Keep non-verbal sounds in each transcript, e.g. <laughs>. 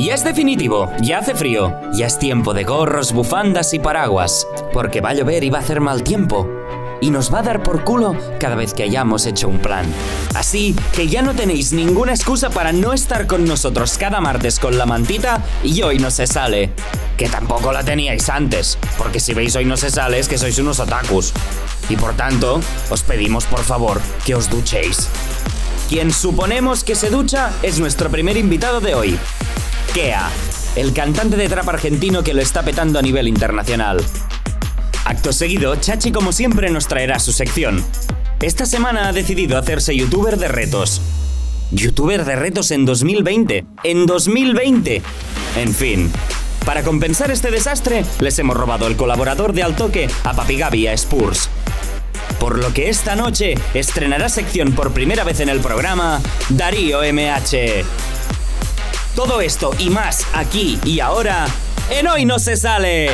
Y es definitivo, ya hace frío, ya es tiempo de gorros, bufandas y paraguas, porque va a llover y va a hacer mal tiempo. Y nos va a dar por culo cada vez que hayamos hecho un plan. Así que ya no tenéis ninguna excusa para no estar con nosotros cada martes con la mantita y hoy no se sale. Que tampoco la teníais antes, porque si veis hoy no se sale es que sois unos otakus. Y por tanto, os pedimos por favor que os duchéis. Quien suponemos que se ducha es nuestro primer invitado de hoy, Kea, el cantante de trap argentino que lo está petando a nivel internacional. Acto seguido, Chachi como siempre nos traerá su sección. Esta semana ha decidido hacerse youtuber de retos. Youtuber de retos en 2020. En 2020. En fin. Para compensar este desastre, les hemos robado el colaborador de Altoque a Papi a Spurs. Por lo que esta noche estrenará sección por primera vez en el programa Darío MH. Todo esto y más aquí y ahora en Hoy No Se Sale.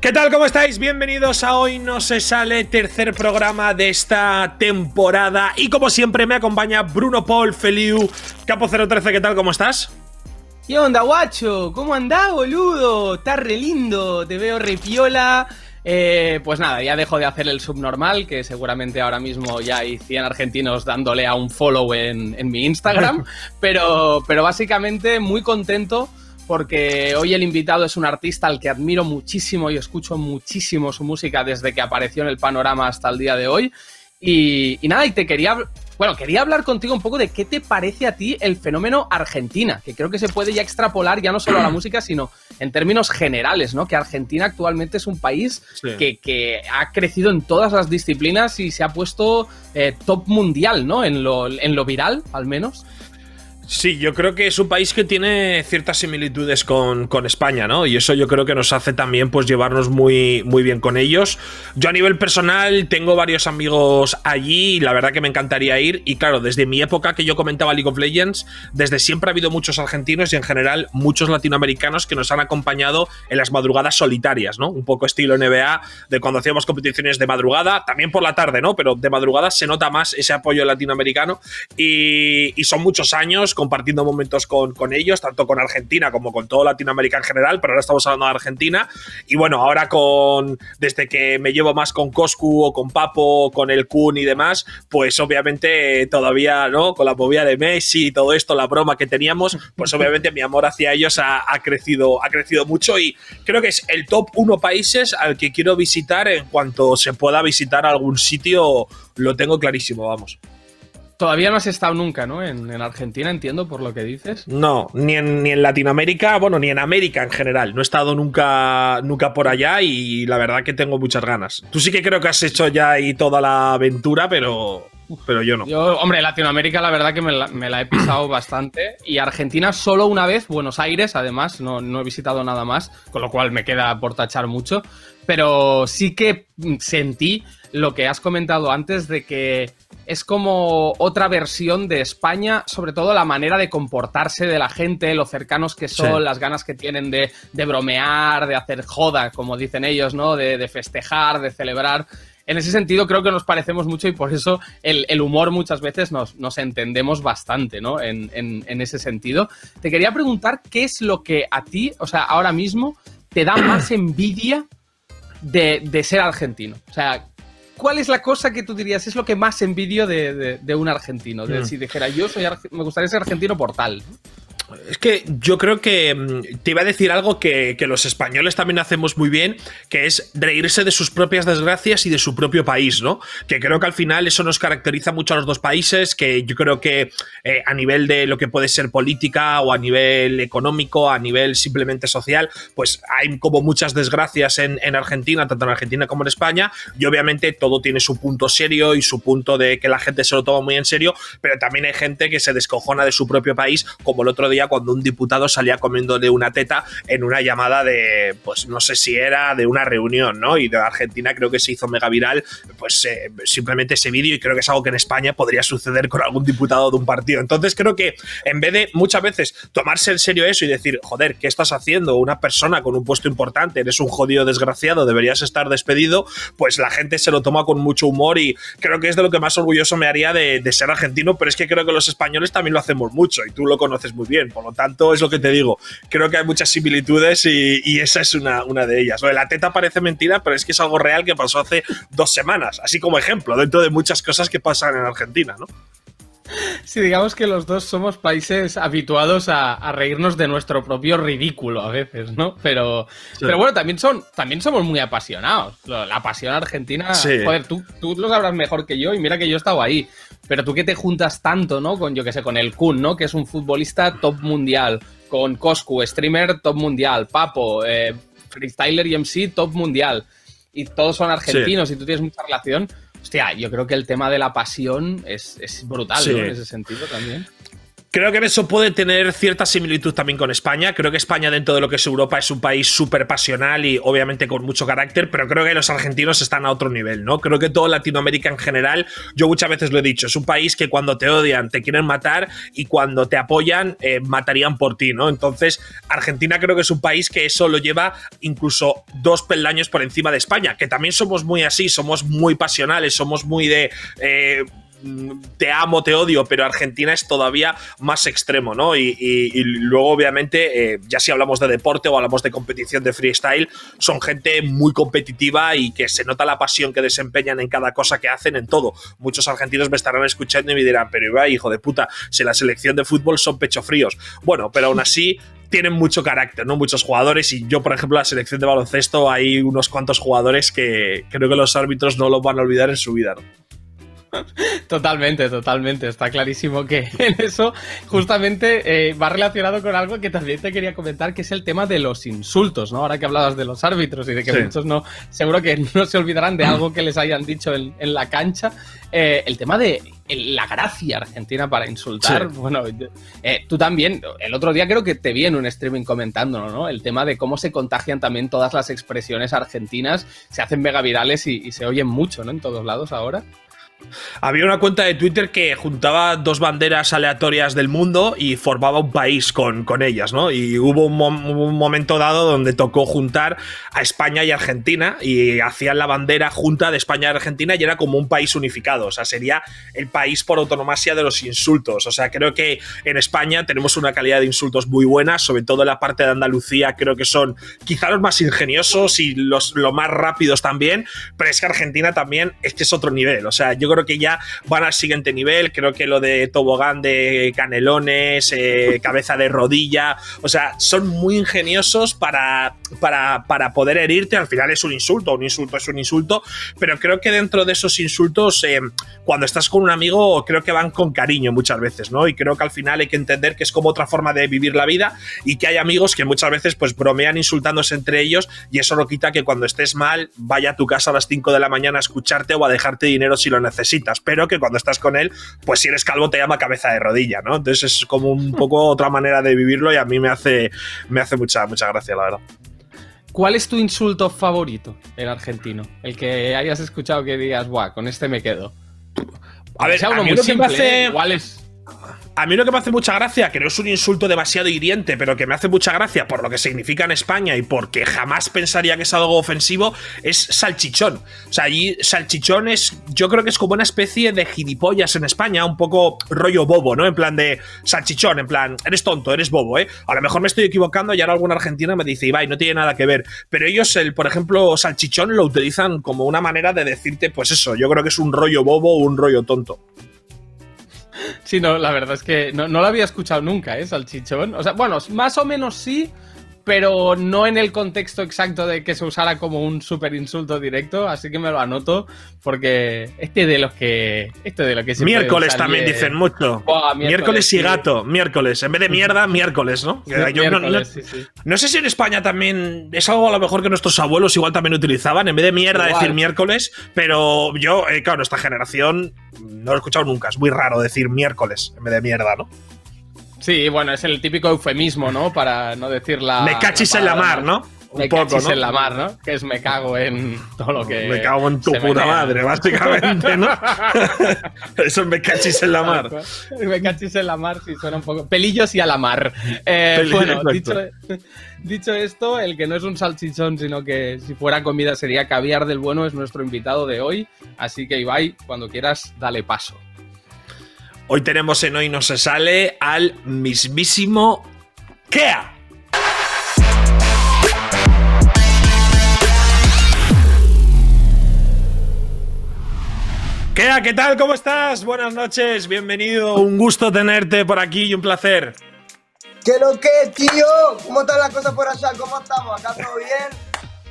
¿Qué tal? ¿Cómo estáis? Bienvenidos a Hoy No Se Sale, tercer programa de esta temporada. Y como siempre me acompaña Bruno Paul Feliu, Capo 013. ¿Qué tal? ¿Cómo estás? ¿Qué onda, guacho? ¿Cómo andás, boludo? Está re lindo, te veo re piola. Eh, pues nada, ya dejo de hacer el subnormal, que seguramente ahora mismo ya hay 100 argentinos dándole a un follow en, en mi Instagram. <laughs> pero, pero básicamente muy contento porque hoy el invitado es un artista al que admiro muchísimo y escucho muchísimo su música desde que apareció en el panorama hasta el día de hoy. Y, y, nada, y te quería, bueno, quería hablar contigo un poco de qué te parece a ti el fenómeno Argentina, que creo que se puede ya extrapolar ya no solo a la <clears throat> música, sino en términos generales, ¿no? Que Argentina actualmente es un país Sí. que, que ha crecido en todas las disciplinas y se ha puesto eh, top mundial, ¿no? En lo, en lo viral, al menos. Sí, yo creo que es un país que tiene ciertas similitudes con, con, España, ¿no? Y eso yo creo que nos hace también pues llevarnos muy, muy bien con ellos. Yo a nivel personal tengo varios amigos allí y la verdad que me encantaría ir. Y claro, desde mi época que yo comentaba League of Legends, desde siempre ha habido muchos argentinos y en general muchos latinoamericanos que nos han acompañado en las madrugadas solitarias, ¿no? Un poco estilo NBA, de cuando hacíamos competiciones de madrugada, también por la tarde, ¿no? Pero de madrugada se nota más ese apoyo latinoamericano y, y son muchos años compartiendo momentos con, con, ellos, tanto con Argentina como con todo Latinoamérica en general, pero ahora estamos hablando de Argentina. Y bueno, ahora con. Desde que me llevo más con Coscu o con Papo, o con el Kun y demás, pues obviamente todavía, ¿no? Con la movida de Messi y todo esto, la broma que teníamos, pues obviamente mi amor hacia ellos ha, ha, crecido, ha crecido mucho y creo que es el top uno países al que quiero visitar en cuanto se pueda visitar algún sitio, lo tengo clarísimo, vamos. Todavía no has estado nunca, ¿no? En, en, Argentina, entiendo por lo que dices. No, ni en, ni en Latinoamérica, bueno, ni en América en general. No he estado nunca, nunca por allá y la verdad que tengo muchas ganas. Tú sí que creo que has hecho ya ahí toda la aventura, pero, pero yo no. Yo, hombre, Latinoamérica la verdad que me la, me la he pisado <clears throat> bastante. Y Argentina solo una vez, Buenos Aires, además, no, no he visitado nada más, con lo cual me queda por tachar mucho. Pero sí que sentí lo que has comentado antes de que es como otra versión de España, sobre todo la manera de comportarse de la gente, lo cercanos que son, sí. las ganas que tienen de, de, bromear, de hacer joda, como dicen ellos, ¿no? De, de, festejar, de celebrar. En ese sentido creo que nos parecemos mucho y por eso el, el humor muchas veces nos, nos, entendemos bastante, ¿no? En, en, en ese sentido. Te quería preguntar qué es lo que a ti, o sea, ahora mismo, te da más <clears throat> envidia de, de ser argentino. O sea, ¿cuál es la cosa que tú dirías es lo que más envidio de, de, de un argentino? De, mm. Si dijera, yo soy me gustaría ser argentino por tal. Es que yo creo que mm, te iba a decir algo que, que, los españoles también hacemos muy bien, que es reírse de sus propias desgracias y de su propio país, ¿no? Que creo que al final eso nos caracteriza mucho a los dos países, que yo creo que eh, a nivel de lo que puede ser política o a nivel económico, a nivel simplemente social, pues hay como muchas desgracias en, en Argentina, tanto en Argentina como en España, y obviamente todo tiene su punto serio y su punto de que la gente se lo toma muy en serio, pero también hay gente que se descojona de su propio país, como el otro día cuando un diputado salía comiéndole una teta en una llamada de, pues no sé si era de una reunión, ¿no? Y de Argentina creo que se hizo mega viral, pues eh, simplemente ese vídeo y creo que es algo que en España podría suceder con algún diputado de un partido. Entonces creo que en vez de muchas veces tomarse en serio eso y decir, joder, ¿qué estás haciendo? Una persona con un puesto importante, eres un jodido desgraciado, deberías estar despedido, pues la gente se lo toma con mucho humor y creo que es de lo que más orgulloso me haría de, ser argentino, pero es que creo que los españoles también lo hacemos mucho y tú lo conoces muy bien, por lo tanto es lo que te digo, creo que hay muchas similitudes y, esa es una, una de ellas. La teta parece mentira, pero es que es algo real que pasó hace dos semanas, así como ejemplo, dentro de muchas cosas que pasan en Argentina, ¿no? Sí, digamos que los dos somos países habituados a, reírnos de nuestro propio ridículo a veces, ¿no? Pero, pero bueno, también, son, también somos muy apasionados. La pasión argentina, joder, tú, tú lo sabrás mejor que yo y mira que yo he estado ahí. Pero tú que te juntas tanto, ¿no? Con, yo que sé, con el Kun, ¿no? Que es un futbolista top mundial. Con Coscu, streamer top mundial. Papo, eh, freestyler y MC top mundial. Y todos son argentinos y tú tienes mucha relación Hostia, yo creo que el tema de la pasión es, brutal en ese sentido también. Creo que en eso puede tener cierta similitud también con España. Creo que España, dentro de lo que es Europa, es un país súper pasional y obviamente con mucho carácter, pero creo que los argentinos están a otro nivel, ¿no? Creo que toda Latinoamérica en general, yo muchas veces lo he dicho, es un país que cuando te odian te quieren matar y cuando te apoyan eh, matarían por ti, ¿no? Entonces, Argentina creo que es un país que eso lo lleva incluso dos peldaños por encima de España, que también somos muy así, somos muy pasionales, somos muy de. Eh, te amo, te odio, pero Argentina es todavía más extremo, ¿no? Y, luego, obviamente, eh, ya si hablamos de deporte o hablamos de competición de freestyle, son gente muy competitiva y que se nota la pasión que desempeñan en cada cosa que hacen, en todo. Muchos argentinos me estarán escuchando y me dirán, pero Iba, hijo de puta, si la selección de fútbol son pecho fríos. Bueno, pero aún así tienen mucho carácter, ¿no? Muchos jugadores. Y yo, por ejemplo, la selección de baloncesto, hay unos cuantos jugadores que creo que los árbitros no los van a olvidar en su vida, ¿no? <laughs> Totalmente, totalmente. Está clarísimo que <laughs> en eso justamente eh, va relacionado con algo que también te quería comentar, que es el tema de los insultos, ¿no? Ahora que hablabas de los árbitros y de que muchos no, seguro que <laughs> no se olvidarán de algo que les hayan dicho en, la cancha. Eh, el tema de la gracia argentina para insultar. Bueno, eh, tú también, el otro día creo que te vi en un streaming comentándolo, ¿no? El tema de cómo se contagian también todas las expresiones argentinas, se hacen mega virales y, y se oyen mucho, ¿no? En todos lados ahora. Había una cuenta de Twitter que juntaba dos banderas aleatorias del mundo y formaba un país con, con ellas, ¿no? Y hubo un, momento dado donde tocó juntar a España y Argentina y hacían la bandera junta de España y Argentina y era como un país unificado, o sea, sería el país por autonomasia de los insultos, o sea, creo que en España tenemos una calidad de insultos muy buena, sobre todo en la parte de Andalucía creo que son quizá los más ingeniosos y los, los más rápidos también, pero es que Argentina también es es otro nivel, o sea, creo que ya van al siguiente nivel. Creo que lo de tobogán de canelones, eh, cabeza de rodilla, o sea, son muy ingeniosos para, para, para, poder herirte. Al final es un insulto, un insulto es un insulto, pero creo que dentro de esos insultos, eh, cuando estás con un amigo, creo que van con cariño muchas veces, ¿no? Y creo que al final hay que entender que es como otra forma de vivir la vida y que hay amigos que muchas veces pues bromean insultándose entre ellos y eso no quita que cuando estés mal vaya a tu casa a las 5 de la mañana a escucharte o a dejarte dinero si lo necesitas necesitas, pero que cuando estás con él, pues si eres calvo te llama cabeza de rodilla, ¿no? Entonces es como un poco otra manera de vivirlo y a mí me hace, me hace mucha, mucha gracia, la verdad. ¿Cuál es tu insulto favorito en argentino? El que hayas escuchado que digas, guau, con este me quedo. A ver, a mí lo que me hace... ¿eh? es a mí lo que me hace mucha gracia, que no es un insulto demasiado hiriente, pero que me hace mucha gracia por lo que significa en España y porque jamás pensaría que es algo ofensivo, es salchichón. O sea, allí salchichón es, yo creo que es como una especie de gilipollas en España, un poco rollo bobo, ¿no? En plan de salchichón, en plan, eres tonto, eres bobo, ¿eh? A lo mejor me estoy equivocando y ahora alguna argentina me dice, Ibai, no tiene nada que ver. Pero ellos, el, por ejemplo, salchichón lo utilizan como una manera de decirte, pues eso, yo creo que es un rollo bobo o un rollo tonto. Sí, no, la verdad es que no, no lo había escuchado nunca, ¿eh? Salchichón. O sea, bueno, más o menos sí, pero no en el contexto exacto de que se usara como un super insulto directo, así que me lo anoto porque este de los que este de lo que miércoles también dicen mucho. miércoles, y gato, miércoles, en vez de mierda, miércoles, ¿no? no, sé si en España también es algo a lo mejor que nuestros abuelos igual también utilizaban, en vez de mierda decir miércoles, pero yo, eh, claro, esta generación no lo he escuchado nunca, es muy raro decir miércoles en vez de mierda, ¿no? Sí, bueno, es el típico eufemismo, ¿no? Para no decir la. Me cachis en la mar, ¿no? me cachis en la mar, ¿no? Que es me cago en todo lo que. Me cago en tu puta madre, básicamente, ¿no? <laughs> Eso es me cachis en la mar. me cachis en la mar, sí, suena un poco. Pelillos y a la mar. Eh, bueno, dicho, <laughs> dicho, esto, el que no es un salchichón, sino que si fuera comida sería caviar del bueno, es nuestro invitado de hoy. Así que Ibai, cuando quieras, dale paso. Hoy tenemos en Hoy No Se Sale al mismísimo Kea. Kea, ¿qué tal? ¿Cómo estás? Buenas noches, bienvenido. Un gusto tenerte por aquí y un placer. ¿Qué lo que, tío? ¿Cómo están las cosas por allá? ¿Cómo estamos? ¿Acá todo bien?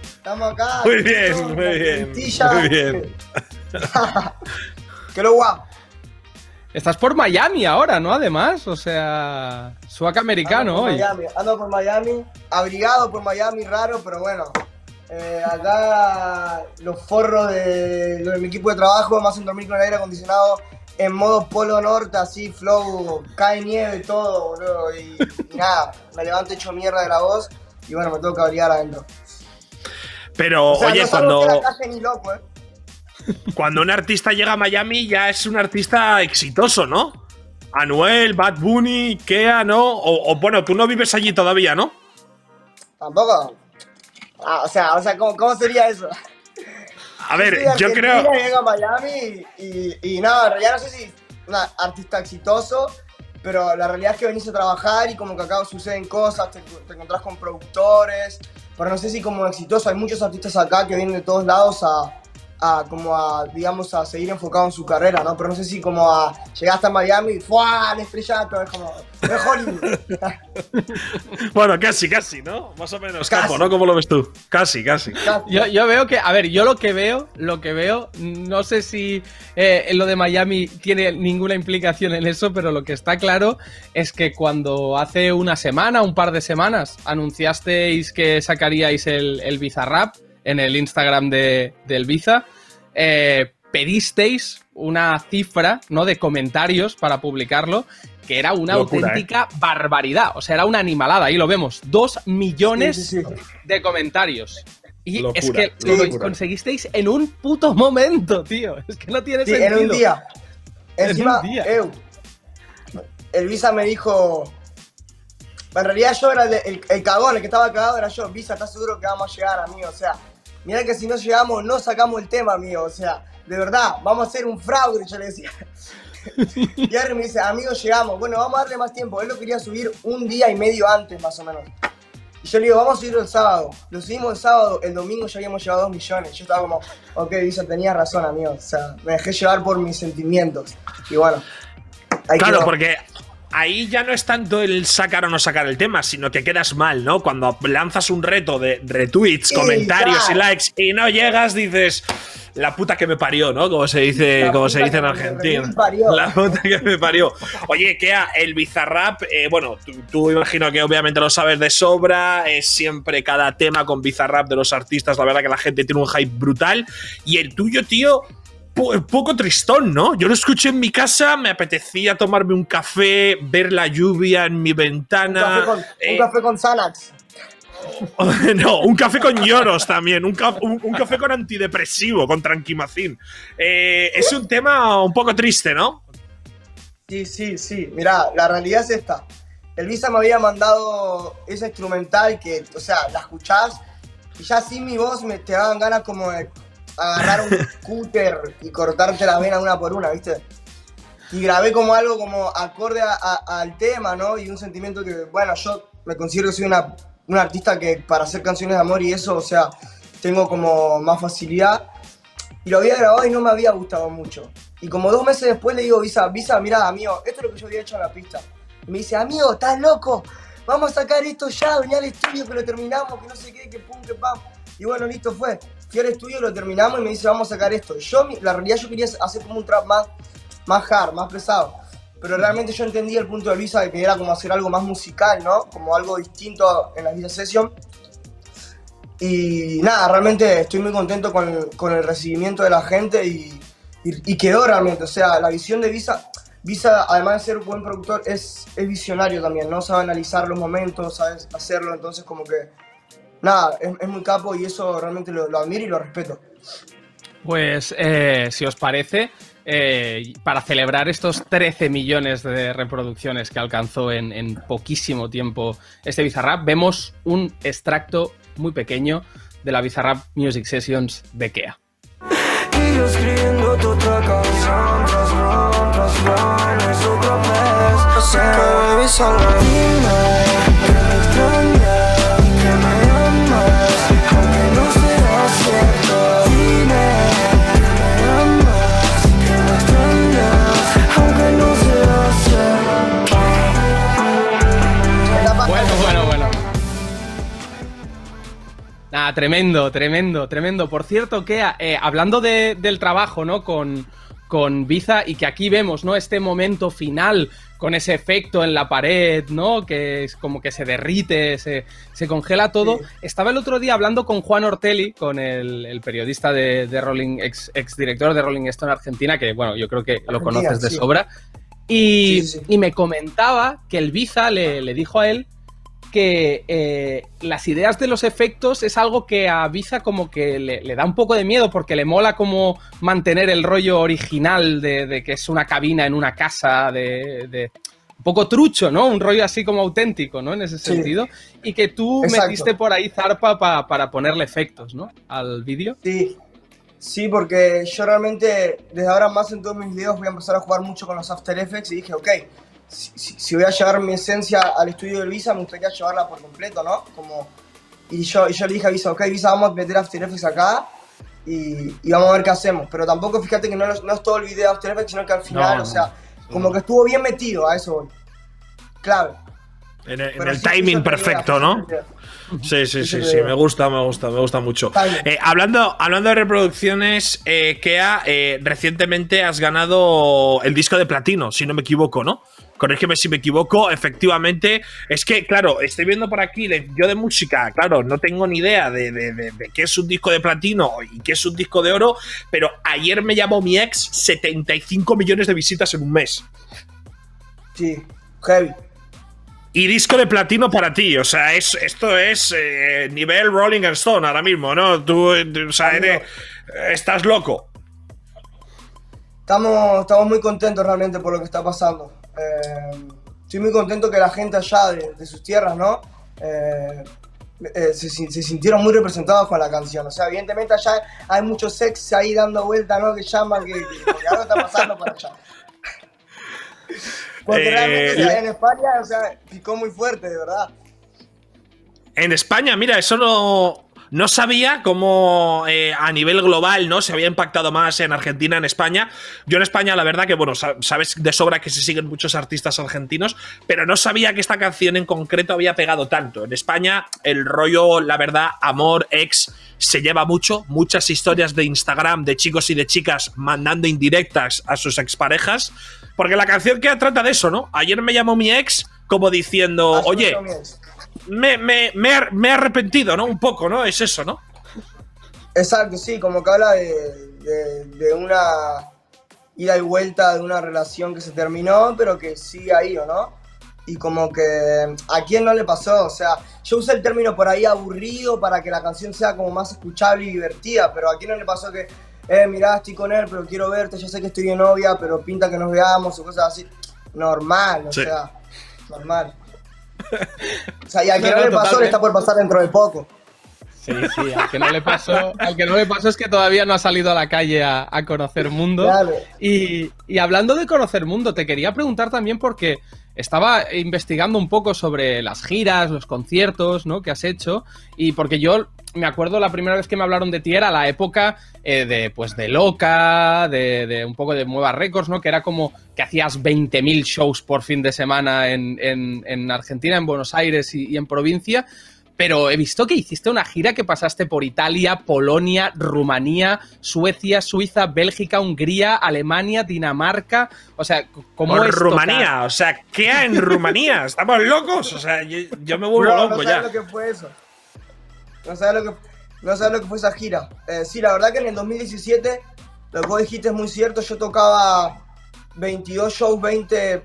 Estamos acá. Muy bien, muy bien. Muy bien. <laughs> ¿Qué lo guapo? Estás por Miami ahora, ¿no? Además, o sea, suaca americano ando hoy. Miami, ando por Miami, abrigado por Miami, raro, pero bueno. Eh, acá los forros de, de, mi equipo de trabajo me hacen dormir con el aire acondicionado en modo polo norte, así, flow, cae nieve y todo, boludo. Y, y nada, me levanto hecho mierda de la voz y bueno, me tengo que abrigar adentro. Pero, O sea, oye, no cuando. de la calle ni loco, eh. Cuando un artista llega a Miami ya es un artista exitoso, ¿no? Anuel, Bad Bunny, Kea, ¿no? O, o, bueno, tú no vives allí todavía, ¿no? Tampoco. Ah, o sea, o sea, ¿cómo, cómo sería eso? A ver, yo Argentina, creo. Llego a Miami y, y nada, en realidad no sé si es un artista exitoso, pero la realidad es que venís a trabajar y como que acá suceden cosas, te, te encontrás con productores, pero no sé si como exitoso, hay muchos artistas acá que vienen de todos lados a, a como a, digamos, a seguir enfocado en su carrera, ¿no? Pero no sé si como a llegaste a Miami y ¡fuah! El estrellato, es como, es Hollywood. <laughs> Bueno, casi, casi, ¿no? Más o menos, Casi. Capo, ¿no? ¿Cómo lo ves tú? Casi, casi. Yo, yo veo que, a ver, yo lo que veo, lo que veo, no sé si eh, lo de Miami tiene ninguna implicación en eso, pero lo que está claro es que cuando hace una semana, un par de semanas, anunciasteis que sacaríais el, el Bizarrap en el Instagram de, del Biza, eh, pedisteis una cifra ¿no? de comentarios para publicarlo que era una Locura, auténtica barbaridad. O sea, era una animalada. Ahí lo vemos. Dos millones Sí, sí, sí. de comentarios. Y Locura, es que lo locura. conseguisteis en un puto momento, tío. Es que no tiene sentido. en un día. En Encima, un día. eu, el Visa me dijo. En realidad yo era el, el, el cagón, el que estaba cagado era yo. Visa, ¿estás seguro que vamos a llegar, amigo? O sea, mira que si no llegamos, no sacamos el tema, amigo. O sea, de verdad, vamos a hacer un fraude, yo le decía. <laughs> y Harry me dice, amigo, llegamos. Bueno, vamos a darle más tiempo. Él lo quería subir un día y medio antes, más o menos. Y yo le digo, vamos a subirlo el sábado. Lo subimos el sábado, el domingo ya habíamos llegado a 2 millones. Yo estaba como, ok, Visa, tenías razón, amigo. O sea, me dejé llevar por mis sentimientos. Y bueno, ahí Claro, quedó. porque ahí ya no es tanto el sacar o no sacar el tema, sino que quedas mal, ¿no? Cuando lanzas un reto de retweets, comentarios y likes y no llegas, dices. La puta que me parió, ¿no? Como se dice, La como se dice en Argentina. <laughs> La puta que me parió. Oye, Kea, el Bizarrap, eh, bueno, tú, tú imagino que obviamente lo sabes de sobra. Es siempre cada tema con Bizarrap de los artistas. La verdad que la gente tiene un hype brutal. Y el tuyo, tío, po- poco tristón, ¿no? Yo lo escuché en mi casa, me apetecía tomarme un café, ver la lluvia en mi un, ventana. café con, eh, un café con Xanax. <laughs> no, un café con lloros también, un, ca- un- un café con antidepresivo, con tranquimacín. Eh, es un tema un poco triste, ¿no? Sí, sí, sí. Mirá, la realidad es esta. El Visa me había mandado esa instrumental que, o sea, la escuchás y ya sin mi voz me te daban ganas como de agarrar un <laughs> cúter y cortarte la vena una por una, ¿viste? Y grabé como algo como acorde a- a- al tema, ¿no? Y un sentimiento que, bueno, yo me considero que soy una, una artista que para hacer canciones de amor y eso, o sea, tengo como más facilidad. Y lo había grabado y no me había gustado mucho. Y como dos meses después le digo, Visa, Visa, mira, amigo, esto es lo que yo había hecho en la pista. Y me dice, amigo, ¿estás loco? Vamos a sacar esto ya, vení al estudio que lo terminamos, que no sé qué, que pum, que pam. Y bueno, listo, fue. Fui al estudio, lo terminamos y me dice, vamos a sacar esto. Yo, la realidad, yo quería hacer como un trap más, más hard, más pesado. Pero realmente yo entendí el punto de Visa de que era como hacer algo más musical, ¿no? Como algo distinto en la Visa Session. Y nada, realmente estoy muy contento con, con el recibimiento de la gente y, y- y quedó realmente. O sea, la visión de Visa. Visa, además de ser un buen productor, es, es visionario también, ¿no? Sabe analizar los momentos, sabe hacerlo, entonces como que, nada, es, es muy capo y eso realmente lo, lo admiro y lo respeto. Pues, eh, si os parece, eh, para celebrar estos 13 millones de reproducciones que alcanzó en, en poquísimo tiempo este Bizarrap, vemos un extracto muy pequeño de la Bizarrap Music Sessions de Kea. Nada, tremendo, tremendo, tremendo. Por cierto, Kea, eh, hablando de- del trabajo, ¿no? Con, con Biza y que aquí vemos, ¿no? Este momento final con ese efecto en la pared, ¿no? Que es como que se derrite, se, se congela todo. Sí. Estaba el otro día hablando con Juan Ortelli, con el, el periodista de, de Rolling, ex, ex director de Rolling Stone Argentina, que bueno, yo creo que lo conoces de sí. sobra. Y, sí. me comentaba que el Biza le, le dijo a él que eh, las ideas de los efectos es algo que a Biza como que le, le da un poco de miedo porque le mola como mantener el rollo original de, de que es una cabina en una casa de, de- un poco trucho, ¿no? Un rollo así como auténtico, ¿no? En ese Sí. sentido. Y que tú Exacto. metiste por ahí zarpa pa- para ponerle efectos, ¿no? Al vídeo. Sí, sí, porque yo realmente desde ahora más en todos mis videos voy a empezar a jugar mucho con los After Effects y dije, ok, si, si- si voy a llevar mi esencia al estudio del Visa, me gustaría llevarla por completo, ¿no? Como, y, yo, y yo le dije a Visa, ok, Visa, vamos a meter After Effects acá y, y vamos a ver qué hacemos. Pero tampoco fíjate que no, es- no es todo el video de After Effects, sino que al final, No, o sea, como que estuvo bien metido, a eso voy. Claro. En el, en Pero el sí, Visa timing perfecto, ¿no? Sí, sí, sí, sí, me gusta, me gusta, me gusta mucho. Eh, hablando, hablando de reproducciones, eh, Kea, eh, recientemente has ganado el disco de platino, si no me equivoco, ¿no? Corrígeme si me equivoco, efectivamente. Es que, claro, estoy viendo por aquí, yo de música, claro, no tengo ni idea de, de- de- de qué es un disco de platino y qué es un disco de oro, pero ayer me llamó mi ex 75 millones de visitas en un mes. Sí, heavy. Y disco de platino para ti, o sea, es, esto es eh, nivel Rolling Stone ahora mismo, ¿no? Tú, eh, o sea, eres- estás loco. Estamos, estamos muy contentos realmente por lo que está pasando. Eh, estoy muy contento que la gente allá de, de sus tierras, ¿no? Eh, eh, se, sin- se sintieron muy representados con la canción. O sea, evidentemente allá hay muchos sex ahí dando vueltas, ¿no? Que llaman, que, algo está pasando para allá. <laughs> Porque realmente en España, o sea, picó muy fuerte, de verdad. En España, mira, eso no, no sabía cómo eh, a nivel global no se había impactado más en Argentina, en España. Yo en España, la verdad que, bueno, sa- sabes de sobra que se siguen muchos artistas argentinos, pero no sabía que esta canción en concreto había pegado tanto. En España, el rollo, la verdad, amor, ex, se lleva mucho. Muchas historias de Instagram de chicos y de chicas mandando indirectas a sus exparejas. Porque la canción que trata de eso, ¿no? Ayer me llamó mi ex como diciendo, oye, me me, me, me, he- me he arrepentido, ¿no? Un poco, ¿no? Es eso, ¿no? Exacto, sí, como que habla de, de- de una ida y vuelta de una relación que se terminó, pero que sigue ahí, ¿o no? Y como que a quién no le pasó, o sea, yo usé el término por ahí aburrido para que la canción sea como más escuchable y divertida, pero a quién no le pasó que, eh, mirá, estoy con él, pero quiero verte, ya sé que estoy de novia, pero pinta que nos veamos o cosas así. Normal, o Sí. sea, normal. <laughs> O sea, y a quien No, no, no, le pasó le está por pasar dentro de poco. Sí, sí, al que no le pasó, al que no le pasó es que todavía no ha salido a la calle a, a conocer mundo. Claro. Y, y hablando de conocer mundo, te quería preguntar también porque estaba investigando un poco sobre las giras, los conciertos, ¿no? Que has hecho. Y porque yo me acuerdo la primera vez que me hablaron de ti era la época eh, de, pues, de Loca, de, un poco de Mueva Records, ¿no? Que era como que hacías 20.000 shows por fin de semana en, en- en Argentina, en Buenos Aires y en provincia. Pero he visto que hiciste una gira que pasaste por Italia, Polonia, Rumanía, Suecia, Suiza, Bélgica, Hungría, Alemania, Dinamarca. O sea, ¿cómo Por es Rumanía, tocar? o sea, ¿qué hay en Rumanía? <laughs> ¿Estamos locos? O sea, yo, yo me vuelvo No, loco no ya. sabes lo que fue eso. No sabes lo que, no sabes lo que fue esa gira. Eh, sí, la verdad que en el 2017, lo que vos dijiste es muy cierto. Yo tocaba 22 shows, 20,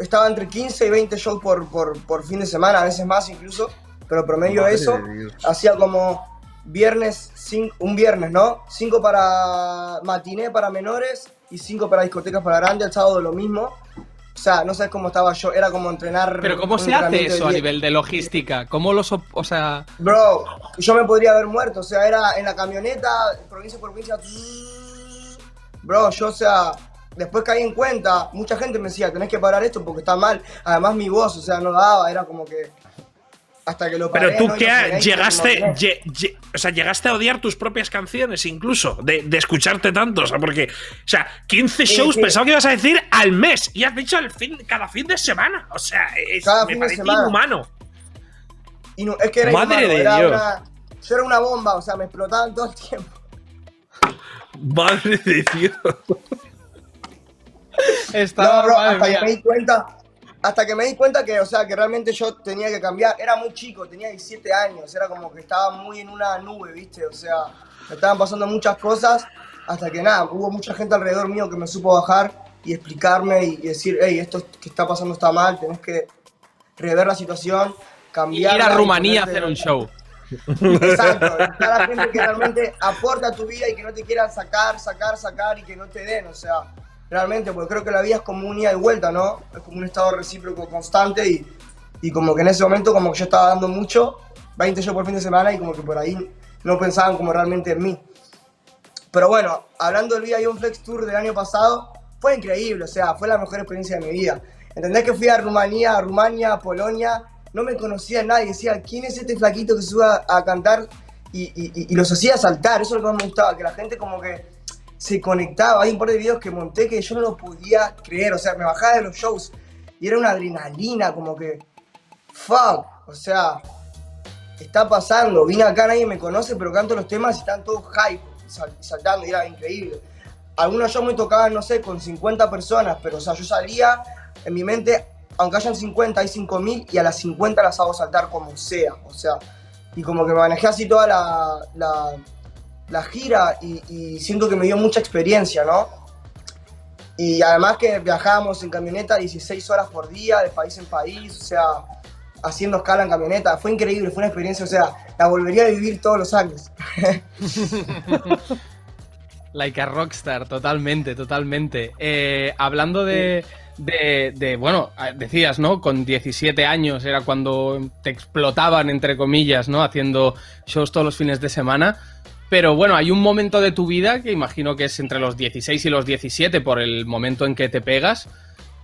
estaba entre 15 y 20 shows por, por, por fin de semana, a veces más incluso, pero promedio Madre eso, hacía como viernes, cin- un viernes, ¿no? 5 para matiné para menores y 5 para discotecas para grandes, el sábado lo mismo. O sea, no sabes cómo estaba yo, era como entrenar. Pero ¿cómo se hace eso a 10. nivel de logística? ¿Cómo lo so- o sea, Bro, yo me podría haber muerto, o sea, era en la camioneta, provincia por provincia. Bro, yo, o sea, después caí en cuenta, mucha gente me decía, tenés que parar esto porque está mal. Además, mi voz, o sea, no daba, era como que. Hasta que lo paré. Pero tú que llegaste, como que no. lle- lle- o sea, llegaste a odiar tus propias canciones incluso, de, de escucharte tanto, o sea, porque, o sea, 15 Sí, shows sí. pensaba que ibas a decir al mes y has dicho al fin, cada fin de semana, o sea, es- Cada me fin de parece semana. inhumano. Y no- es que era Madre inhumano, de era Dios. una- yo era una bomba, o sea, me explotaban todo el tiempo. Madre de Dios. estaba, No, bro, hasta que me di cuenta, hasta que me di cuenta que, o sea, que realmente yo tenía que cambiar. Era muy chico, tenía 17 años, era como que estaba muy en una nube, ¿viste? O sea, me estaban pasando muchas cosas, hasta que nada, hubo mucha gente alrededor mío que me supo bajar y explicarme y, y decir, hey, esto que está pasando está mal, tenés que rever la situación, Ir cambiar. a Rumanía a hacer un show. Exacto, está la gente que realmente aporta a tu vida y que no te quieran sacar, sacar, sacar y que no te den, o sea, realmente, porque creo que la vida es como un ida y vuelta, ¿no? Es como un estado recíproco constante y, y como que en ese momento como que yo estaba dando mucho, 20 shows por fin de semana y como que por ahí no pensaban como realmente en mí. Pero bueno, hablando del Vida Ion Flex Tour del año pasado, fue increíble, o sea, fue la mejor experiencia de mi vida. ¿Entendés que fui a Rumanía, a Rumania, a Polonia? No me conocía nadie, decía, ¿quién es este flaquito que sube a, a cantar? Y los hacía saltar, eso es lo que más me gustaba, que la gente como que se conectaba. Hay un par de videos que monté que yo no lo podía creer, o sea, me bajaba de los shows y era una adrenalina, como que, fuck, o sea, está pasando. Vine acá, nadie me conoce, pero canto los temas y están todos hype, sal- saltando, y era increíble. Algunos shows me tocaban, no sé, con 50 personas, pero o sea, yo salía en mi mente, aunque hayan 50, hay 5000 y a las 50 las hago saltar como sea, o sea, y como que manejé así toda la, la gira y, y siento que me dio mucha experiencia, ¿no? Y además que viajábamos en camioneta 16 horas por día, de país en país, o sea, haciendo escala en camioneta. Fue increíble, fue una experiencia, o sea, la volvería a vivir todos los años. <laughs> Like a rockstar, totalmente, totalmente. Eh, hablando de, de, de, bueno, decías, ¿no? Con 17 años era cuando te explotaban, entre comillas, ¿no? Haciendo shows todos los fines de semana. Pero bueno, hay un momento de tu vida que imagino que es entre los 16 y los 17 por el momento en que te pegas,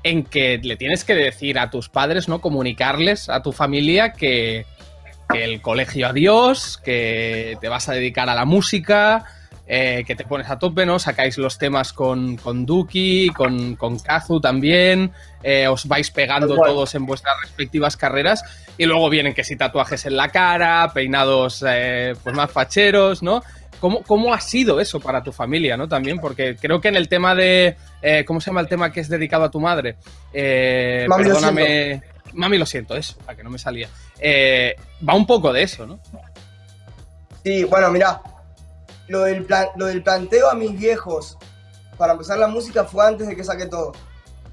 en que le tienes que decir a tus padres, ¿no? Comunicarles a tu familia que, que el colegio adiós, que te vas a dedicar a la música, eh, que te pones a tope, ¿no? Sacáis los temas con, con Duki, con, con Kazu también, eh, os vais pegando todos en vuestras respectivas carreras y luego vienen que si tatuajes en la cara, peinados eh, pues más facheros, ¿no? ¿Cómo, ¿Cómo ha sido eso para tu familia, no? También, porque creo que en el tema de. ¿Cómo se llama el tema que es dedicado a tu madre? Mami, lo perdóname. Mami, lo siento, eso, para que no me salía. Va un poco de eso, ¿no? Sí, bueno, mirá, lo del, plan- lo del planteo a mis viejos para empezar la música fue antes de que saqué todo.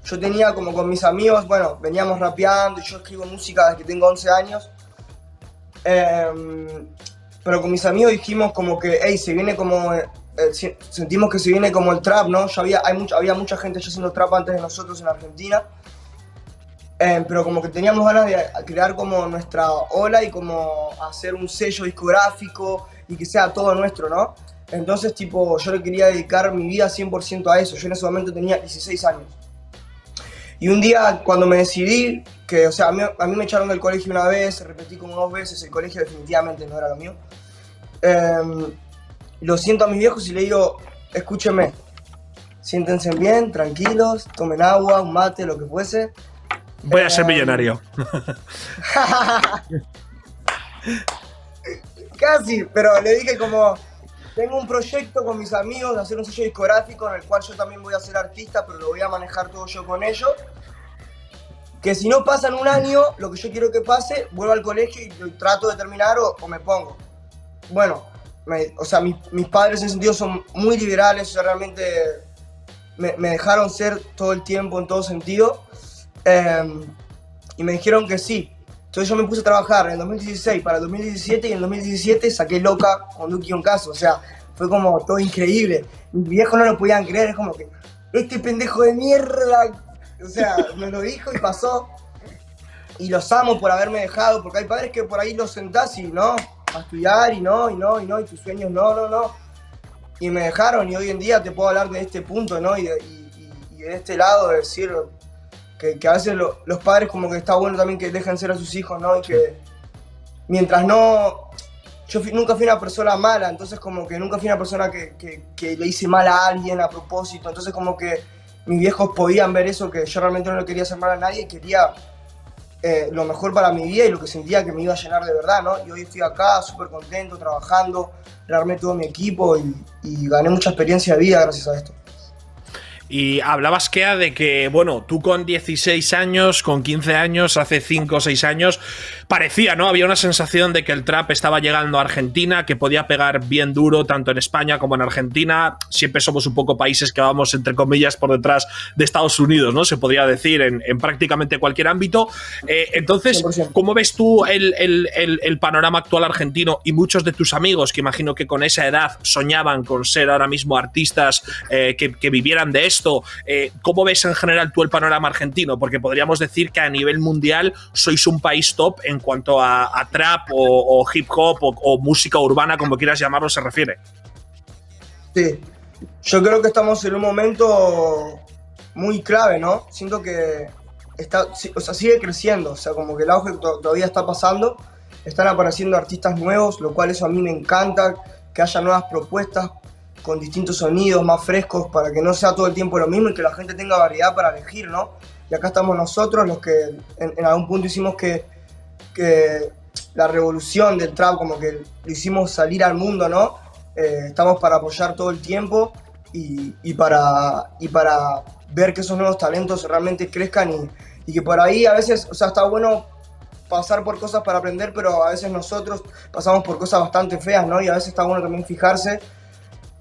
Yo tenía como con mis amigos, bueno, veníamos rapeando yo escribo música desde que tengo 11 años. Em, pero con mis amigos dijimos como que, hey, se viene como, eh, eh, sentimos que se viene como el trap, ¿no? Ya había, hay mucha, había mucha gente ya haciendo trap antes de nosotros en Argentina. Em, pero como que teníamos ganas de crear como nuestra ola y como hacer un sello discográfico y que sea todo nuestro, ¿no? Entonces, tipo, yo le quería dedicar mi vida 100% a eso. Yo en ese momento tenía 16 años. Y un día, cuando me decidí, que, o sea, a mí, a mí me echaron del colegio una vez, repetí como dos veces, el colegio definitivamente no era lo mío. Em, lo siento a mis viejos y le digo, escúchenme, siéntense bien, tranquilos, tomen agua, un mate, lo que fuese. Voy a ser Eh, millonario. <laughs> <laughs> Casi, pero le dije como, tengo un proyecto con mis amigos de hacer un sello discográfico en el cual yo también voy a ser artista, pero lo voy a manejar todo yo con ellos. Que si no pasa en un año, lo que yo quiero que pase, vuelvo al colegio y trato de terminar o, me pongo. Bueno, o sea, mis, mis padres en ese sentido son muy liberales, realmente me, dejaron ser todo el tiempo, en todo sentido. eh, y me dijeron que sí. Entonces yo me puse a trabajar en el 2016 para el 2017 y en el 2017 saqué Loca con Duki un caso. O sea, fue como todo increíble. Mis viejos no lo podían creer, es como que este pendejo de mierda. O sea, <laughs> me lo dijo y pasó. Y los amo por haberme dejado, porque hay padres que por ahí los sentás y no, a estudiar y no, y no, y no, y tus sueños no, no, no. Y me dejaron y hoy en día te puedo hablar de este punto, ¿no? Y de, y- y- de este lado de decir que, que a veces lo- los padres como que está bueno también que dejen ser a sus hijos, ¿no? Y que mientras no... Yo fui- nunca fui una persona mala, entonces como que nunca fui una persona que, que- que le hice mal a alguien a propósito, entonces como que mis viejos podían ver eso, que yo realmente no le quería hacer mal a nadie, quería eh, lo mejor para mi vida y lo que sentía que me iba a llenar de verdad, ¿no? Y hoy estoy acá súper contento, trabajando, rearmé todo mi equipo y, y gané mucha experiencia de vida gracias a esto. Y hablabas, Kea, de que, bueno, tú con 16 años, con 15 años, hace 5 o 6 años, parecía, ¿no? Había una sensación de que el trap estaba llegando a Argentina, que podía pegar bien duro, tanto en España como en Argentina. Siempre somos un poco países que vamos, entre comillas, por detrás de Estados Unidos, ¿no? Se podría decir en, en prácticamente cualquier ámbito. Eh, entonces, 100%. ¿cómo ves tú el, el- el- el panorama actual argentino y muchos de tus amigos que imagino que con esa edad soñaban con ser ahora mismo artistas eh, que, que vivieran de esto? Eh, ¿Cómo ves en general tú el panorama argentino? Porque podríamos decir que a nivel mundial sois un país top en cuanto a, trap o, hip hop o, o música urbana, como quieras llamarlo, se refiere. Sí, yo creo que estamos en un momento muy clave, ¿no? Siento que está, o sea, sigue creciendo, o sea, como que el auge to- todavía está pasando, están apareciendo artistas nuevos, lo cual eso a mí me encanta, que haya nuevas propuestas con distintos sonidos más frescos para que no sea todo el tiempo lo mismo y que la gente tenga variedad para elegir, ¿no? Y acá estamos nosotros, los que en, en algún punto hicimos que, que la revolución del trap, como que lo hicimos salir al mundo, ¿no? Eh, estamos para apoyar todo el tiempo y, y para, y para ver que esos nuevos talentos realmente crezcan y, y que por ahí a veces, o sea, está bueno pasar por cosas para aprender, pero a veces nosotros pasamos por cosas bastante feas, ¿no? Y a veces está bueno también fijarse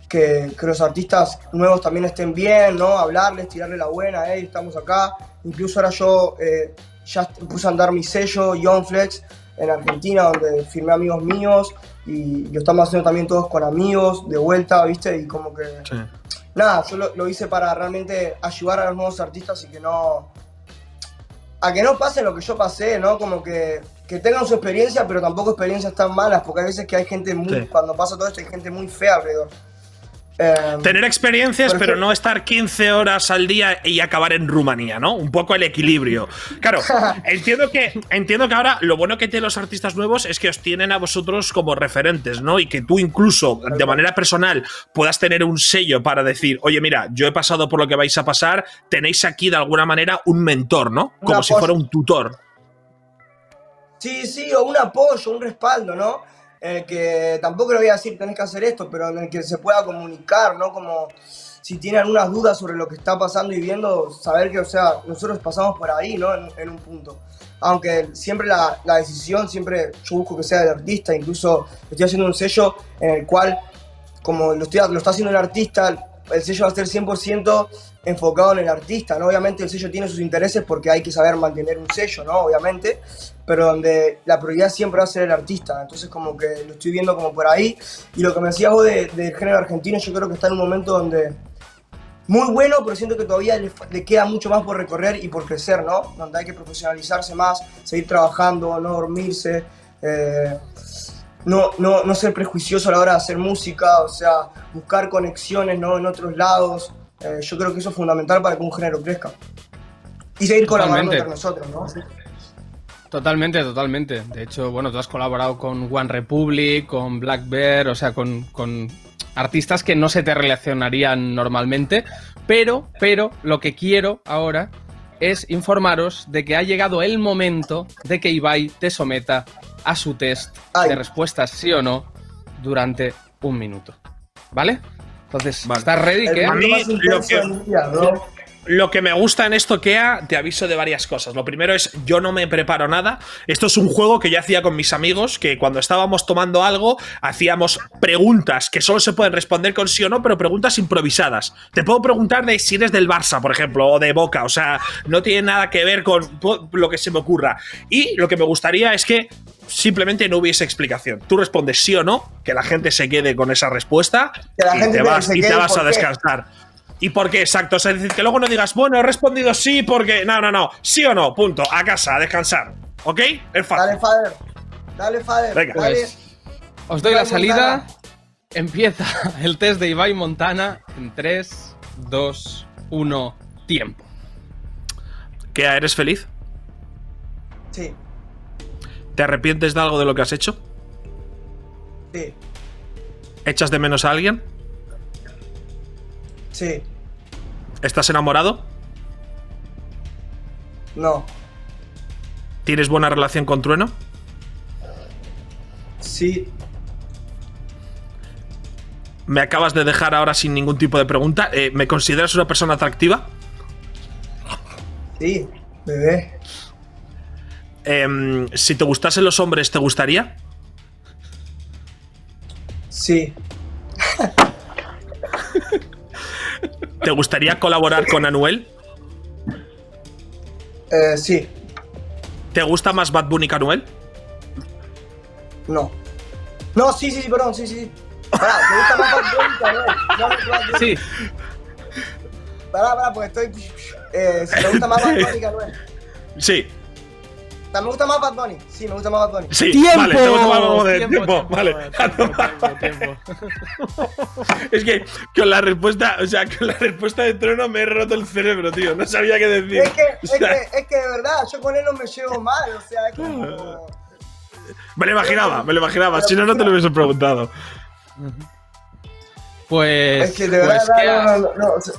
que, que los artistas nuevos también estén bien, ¿no? Hablarles, tirarle la buena, hey, estamos acá. Incluso ahora yo eh, ya puse a andar mi sello, Young Flex, en Argentina, donde firmé amigos míos y lo estamos haciendo también todos con amigos, de vuelta, ¿viste? Y como que nada, yo lo, lo hice para realmente ayudar a los nuevos artistas y que no. a que no pase lo que yo pasé, ¿no? Como que, que tengan su experiencia, pero tampoco experiencias tan malas, porque hay veces que hay gente muy. Sí. cuando pasa todo esto, hay gente muy fea alrededor. Em, Tener experiencias, pero no estar 15 horas al día y acabar en Rumanía, ¿no? Un poco el equilibrio. Claro, <laughs> entiendo que, entiendo que ahora lo bueno que tienen los artistas nuevos es que os tienen a vosotros como referentes, ¿no? Y que tú incluso de manera personal puedas tener un sello para decir, oye, mira, yo he pasado por lo que vais a pasar, tenéis aquí de alguna manera un mentor, ¿no? Como si fuera un tutor. Sí, sí, o un apoyo, un respaldo, ¿no? En el que tampoco le voy a decir tenés que hacer esto, pero en el que se pueda comunicar, ¿no? Como si tiene algunas dudas sobre lo que está pasando y viendo, saber que, o sea, nosotros pasamos por ahí, ¿no? En, un punto. Aunque siempre la, la decisión, siempre yo busco que sea del artista, incluso estoy haciendo un sello en el cual, como lo, estoy- lo está haciendo el artista, el sello va a ser 100% enfocado en el artista, ¿no? Obviamente el sello tiene sus intereses porque hay que saber mantener un sello, ¿no? Obviamente, pero donde la prioridad siempre va a ser el artista. Entonces como que lo estoy viendo como por ahí. Y lo que me decías vos de- del género argentino, yo creo que está en un momento donde muy bueno, pero siento que todavía le, queda mucho más por recorrer y por crecer, ¿no? Donde hay que profesionalizarse más, seguir trabajando, no dormirse, eh, no, no, no ser prejuicioso a la hora de hacer música, o sea, buscar conexiones ¿no? en otros lados. Eh, yo creo que eso es fundamental para que un género crezca. Y seguir colaborando entre nosotros, ¿no? Totalmente, totalmente. De hecho, bueno, tú has colaborado con One Republic, con Black Bear, o sea, con, con artistas que no se te relacionarían normalmente. Pero, pero, lo que quiero ahora es informaros de que ha llegado el momento de que Ibai te someta a su test Ay. de respuestas sí o no durante un minuto. ¿Vale? Entonces, Vale. ¿estás ready? ¿Qué? A mí, lo que- lo que me gusta en esto, Kea, te aviso de varias cosas. Lo primero es, yo no me preparo nada. Esto es un juego que yo hacía con mis amigos, que cuando estábamos tomando algo, hacíamos preguntas que solo se pueden responder con sí o no, pero preguntas improvisadas. Te puedo preguntar de si eres del Barça, por ejemplo, o de Boca. O sea, no tiene nada que ver con lo que se me ocurra. Y lo que me gustaría es que simplemente no hubiese explicación. Tú respondes sí o no, que la gente se quede con esa respuesta Que la y gente te vas, se y te vas a descansar. ¿Y por qué? Exacto. O sea, es decir, que luego no digas, bueno, he respondido sí porque. No, no, no. Sí o no. Punto. A casa, a descansar. ¿Ok? Es fácil. Dale, Fader. Dale, Fader. Venga. Dale. Pues os doy la salida. Montana. Empieza <laughs> el test de Ibai Montana en 3, 2, 1, tiempo. ¿Qué? ¿Eres feliz? Sí, ¿Te arrepientes de algo de lo que has hecho? sí, ¿Echas de menos a alguien? sí. ¿Estás enamorado? No. ¿Tienes buena relación con Trueno? Sí. ¿Me acabas de dejar ahora sin ningún tipo de pregunta? Eh, ¿Me consideras una persona atractiva? Sí. Bebé. Em, si te gustasen los hombres, ¿te gustaría? Sí. <laughs> ¿Te gustaría colaborar con Anuel? Eh, sí. ¿Te gusta más Bad Bunny que Anuel? No. No, sí, sí, sí, perdón, sí, sí. Pará, ¿te gusta más Bad Bunny que Anuel? No, no, no, no. Sí, Pará, pará, porque estoy. Eh, si me gusta más Bad Bunny que Anuel. Sí, me gusta más Bad Bunny. Sí, me gusta más Bad Bunny. sí. ¡Tiempo! Vale, te gusta más Bad Bunny. Tiempo, Tiempo, vale. <laughs> Es que con la respuesta, o sea, con la respuesta de Trono me he roto el cerebro, tío. No sabía qué decir. Es que, <laughs> O es, que, es que de verdad, yo con él no me llevo mal. O sea, es como. <laughs> Me lo imaginaba, me lo imaginaba. Si no, no te lo hubiese preguntado. Pues. Es que de verdad, pues, no, ¿qué no, ha- no, no, o sea,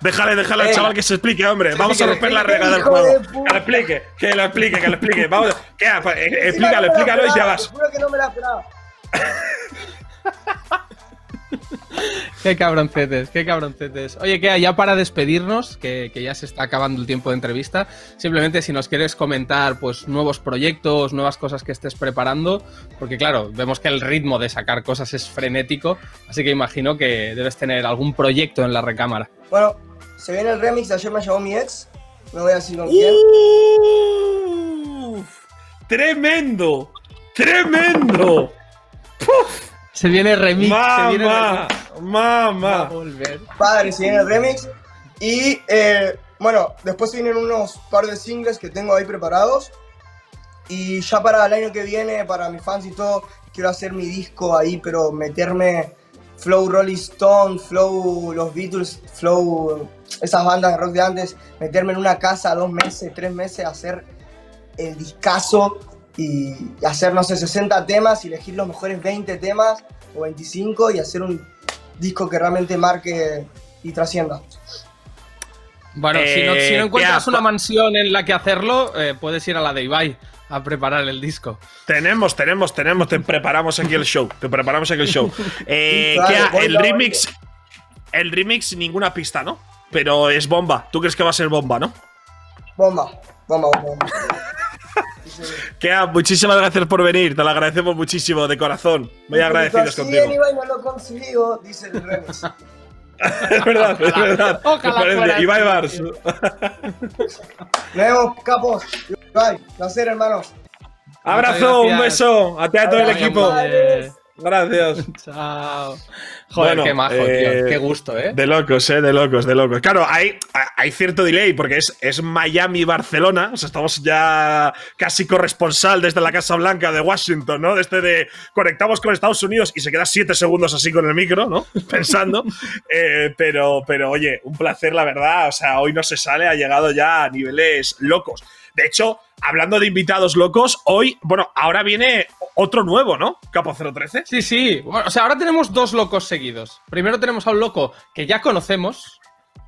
Déjale, déjale al Eh. chaval que se explique, hombre. Vamos a romper la regla del juego. Que lo explique, que lo explique, que lo explique. <laughs> Vamos, ¿qué? ha- eh, Explícalo, explícalo y ya vas. Te juro que no me la esperaba. <laughs> <laughs> Qué cabroncetes, qué cabroncetes. Oye, que ya para despedirnos, que, que ya se está acabando el tiempo de entrevista, simplemente si nos quieres comentar pues nuevos proyectos, nuevas cosas que estés preparando, porque claro, vemos que el ritmo de sacar cosas es frenético, así que imagino que debes tener algún proyecto en la recámara. Bueno, se viene el remix de Ayer me llamó mi ex. No voy a decir con quién. Uf, ¡Tremendo! ¡Tremendo! Se viene remix, se viene ¡Mamá! remix. Va a ¡Mamá! volver. Padre, se viene el remix. Y eh, bueno, después vienen unos par de singles que tengo ahí preparados. Y ya para el año que viene, para mis fans y todo, quiero hacer mi disco ahí, pero meterme flow Rolling Stone, flow los Beatles, flow esas bandas de rock de antes, meterme en una casa dos meses, tres meses, hacer el discazo y hacer, no sé, 60 temas y elegir los mejores 20 temas o 25 y hacer un disco que realmente marque y trascienda. Bueno, si, no, Eh, si no encuentras ya, una mansión en la que hacerlo, eh, puedes ir a la de Ibai a preparar el disco. Tenemos, tenemos, tenemos. Te preparamos aquí el show. Te preparamos aquí el show. <laughs> Eh, Claro, ¿qué ha- voy, el voy. remix. El remix, ninguna pista, ¿no? Pero es bomba. ¿Tú crees que va a ser bomba, no? Bomba, bomba, bomba. <laughs> Que ha- muchísimas gracias por venir. Te lo agradecemos muchísimo, de corazón. Muy agradecidos contigo. en Ibai no lo consigo, dice el. <laughs> Es verdad, es verdad. Ojalá Me parece. fuera Ibai Bars. <laughs> Vemos, capos. Ibai, placer, hermanos. Abrazo, un beso. A ti a todo el equipo. Eh, Gracias. <laughs> Chao. Joder, Bueno, qué majo, eh, tío. Qué gusto, ¿eh? De locos, eh, de locos, de locos. Claro, hay, hay cierto delay porque es, es Miami-Barcelona. O sea, estamos ya casi corresponsal desde la Casa Blanca de Washington, ¿no? Desde de conectamos con Estados Unidos y se queda siete segundos así con el micro, ¿no? <laughs> Pensando. Eh, pero, pero, oye, un placer, la verdad. O sea, hoy no se sale, ha llegado ya a niveles locos. De hecho, hablando de invitados locos, hoy, bueno, ahora viene otro nuevo, ¿no? Capo 013. Sí, sí. Bueno, o sea, ahora tenemos dos locos seguidos. Primero tenemos a un loco que ya conocemos,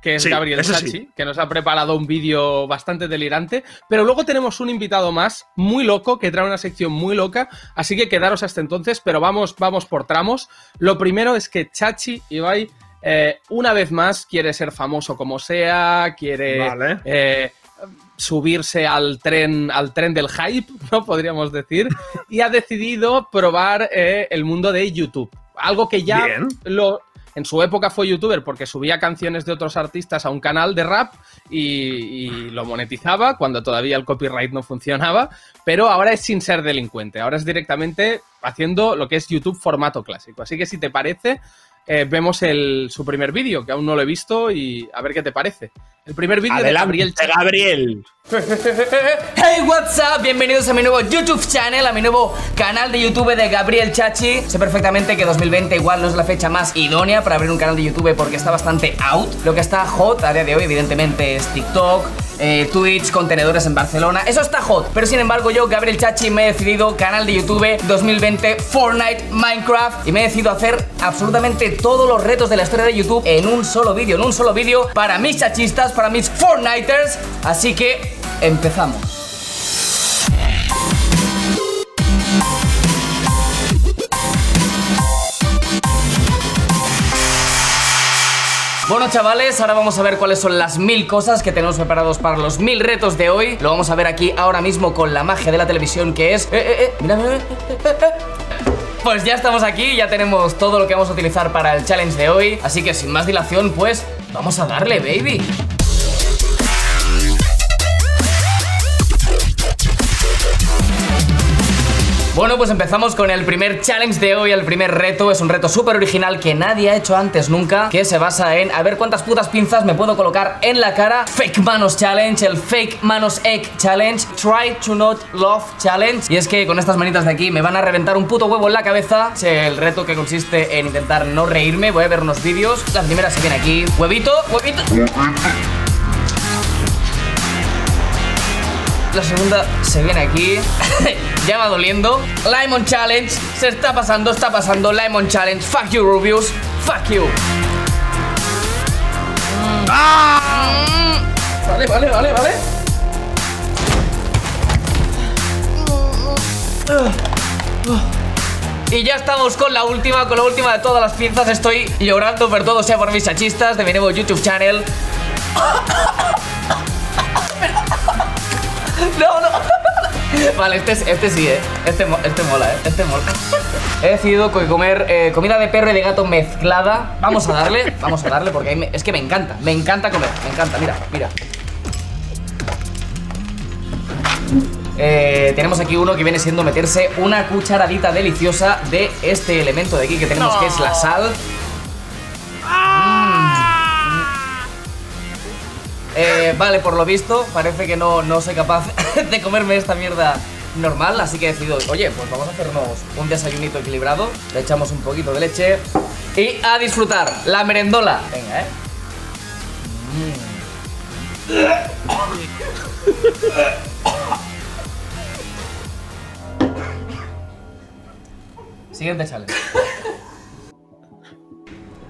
que es Sí, Gabriel Sachi, sí. que nos ha preparado un vídeo bastante delirante. Pero luego tenemos un invitado más, muy loco, que trae una sección muy loca. Así que quedaros hasta entonces, pero vamos, vamos por tramos. Lo primero es que Chachi, Ibai, eh, una vez más quiere ser famoso como sea, quiere Vale. eh, subirse al tren, al tren del hype, <laughs> ¿no? Podríamos decir, y ha decidido probar eh, el mundo de YouTube. Algo que ya Bien. lo. En su época fue youtuber porque subía canciones de otros artistas a un canal de rap y, y lo monetizaba cuando todavía el copyright no funcionaba, pero ahora es sin ser delincuente, ahora es directamente haciendo lo que es YouTube formato clásico. Así que si te parece, eh, vemos el, su primer vídeo, que aún no lo he visto, y a ver qué te parece. El primer vídeo de Gabriel Ch- Gabriel. <laughs> Hey, what's up? Bienvenidos a mi nuevo YouTube channel, a mi nuevo canal de YouTube de Gabriel Chachi. Sé perfectamente que 2020 igual no es la fecha más idónea para abrir un canal de YouTube porque está bastante out. Lo que está hot a día de hoy, evidentemente, es TikTok, eh, Twitch, contenedores en Barcelona. Eso está hot. Pero sin embargo, yo, Gabriel Chachi, me he decidido canal de YouTube 2020, Fortnite, Minecraft. Y me he decidido hacer absolutamente todos los retos de la historia de YouTube en un solo vídeo, en un solo vídeo para mis chachistas, para mis Fortniters. Así que empezamos. Bueno chavales, ahora vamos a ver cuáles son las mil cosas que tenemos preparados para los mil retos de hoy. Lo vamos a ver aquí ahora mismo con la magia de la televisión que es... Eh, eh, eh, mira, mira, eh, eh, eh. Pues ya estamos aquí, ya tenemos todo lo que vamos a utilizar para el challenge de hoy. Así que sin más dilación, pues vamos a darle, baby Bueno, pues empezamos con el primer challenge de hoy, el primer reto. Es un reto súper original que nadie ha hecho antes nunca, que se basa en a ver cuántas putas pinzas me puedo colocar en la cara. Fake Manos Challenge, el Fake Manos Egg Challenge, Try to Not Love Challenge. Y es que con estas manitas de aquí me van a reventar un puto huevo en la cabeza. Es el reto que consiste en intentar no reírme. Voy a ver unos vídeos. La primera se viene aquí. Huevito, huevito. La segunda se viene aquí. <laughs> ya va doliendo. Lemon Challenge. Se está pasando, está pasando. Lemon Challenge. Fuck you, Rubius. Fuck you. Mm. Vale, vale, vale, vale. Y ya estamos con la última, con la última de todas las pinzas. Estoy llorando, pero todo sea por mis chachistas de mi nuevo YouTube channel. Vale, este, es- este sí, eh. Este, este mola, eh. Este mola. He decidido co- comer eh, comida de perro y de gato mezclada. Vamos a darle, vamos a darle porque es que me encanta. Me encanta comer, me encanta. Mira, mira. Eh, tenemos aquí uno que viene siendo meterse una cucharadita deliciosa de este elemento de aquí que tenemos que es la sal. Eh, vale, por lo visto, parece que no, no soy capaz <laughs> de comerme esta mierda normal, así que he decidido, oye, pues vamos a hacernos un desayunito equilibrado. Le echamos un poquito de leche y a disfrutar la merendola. Venga, ¿eh? Mm. <coughs> Siguiente challenge.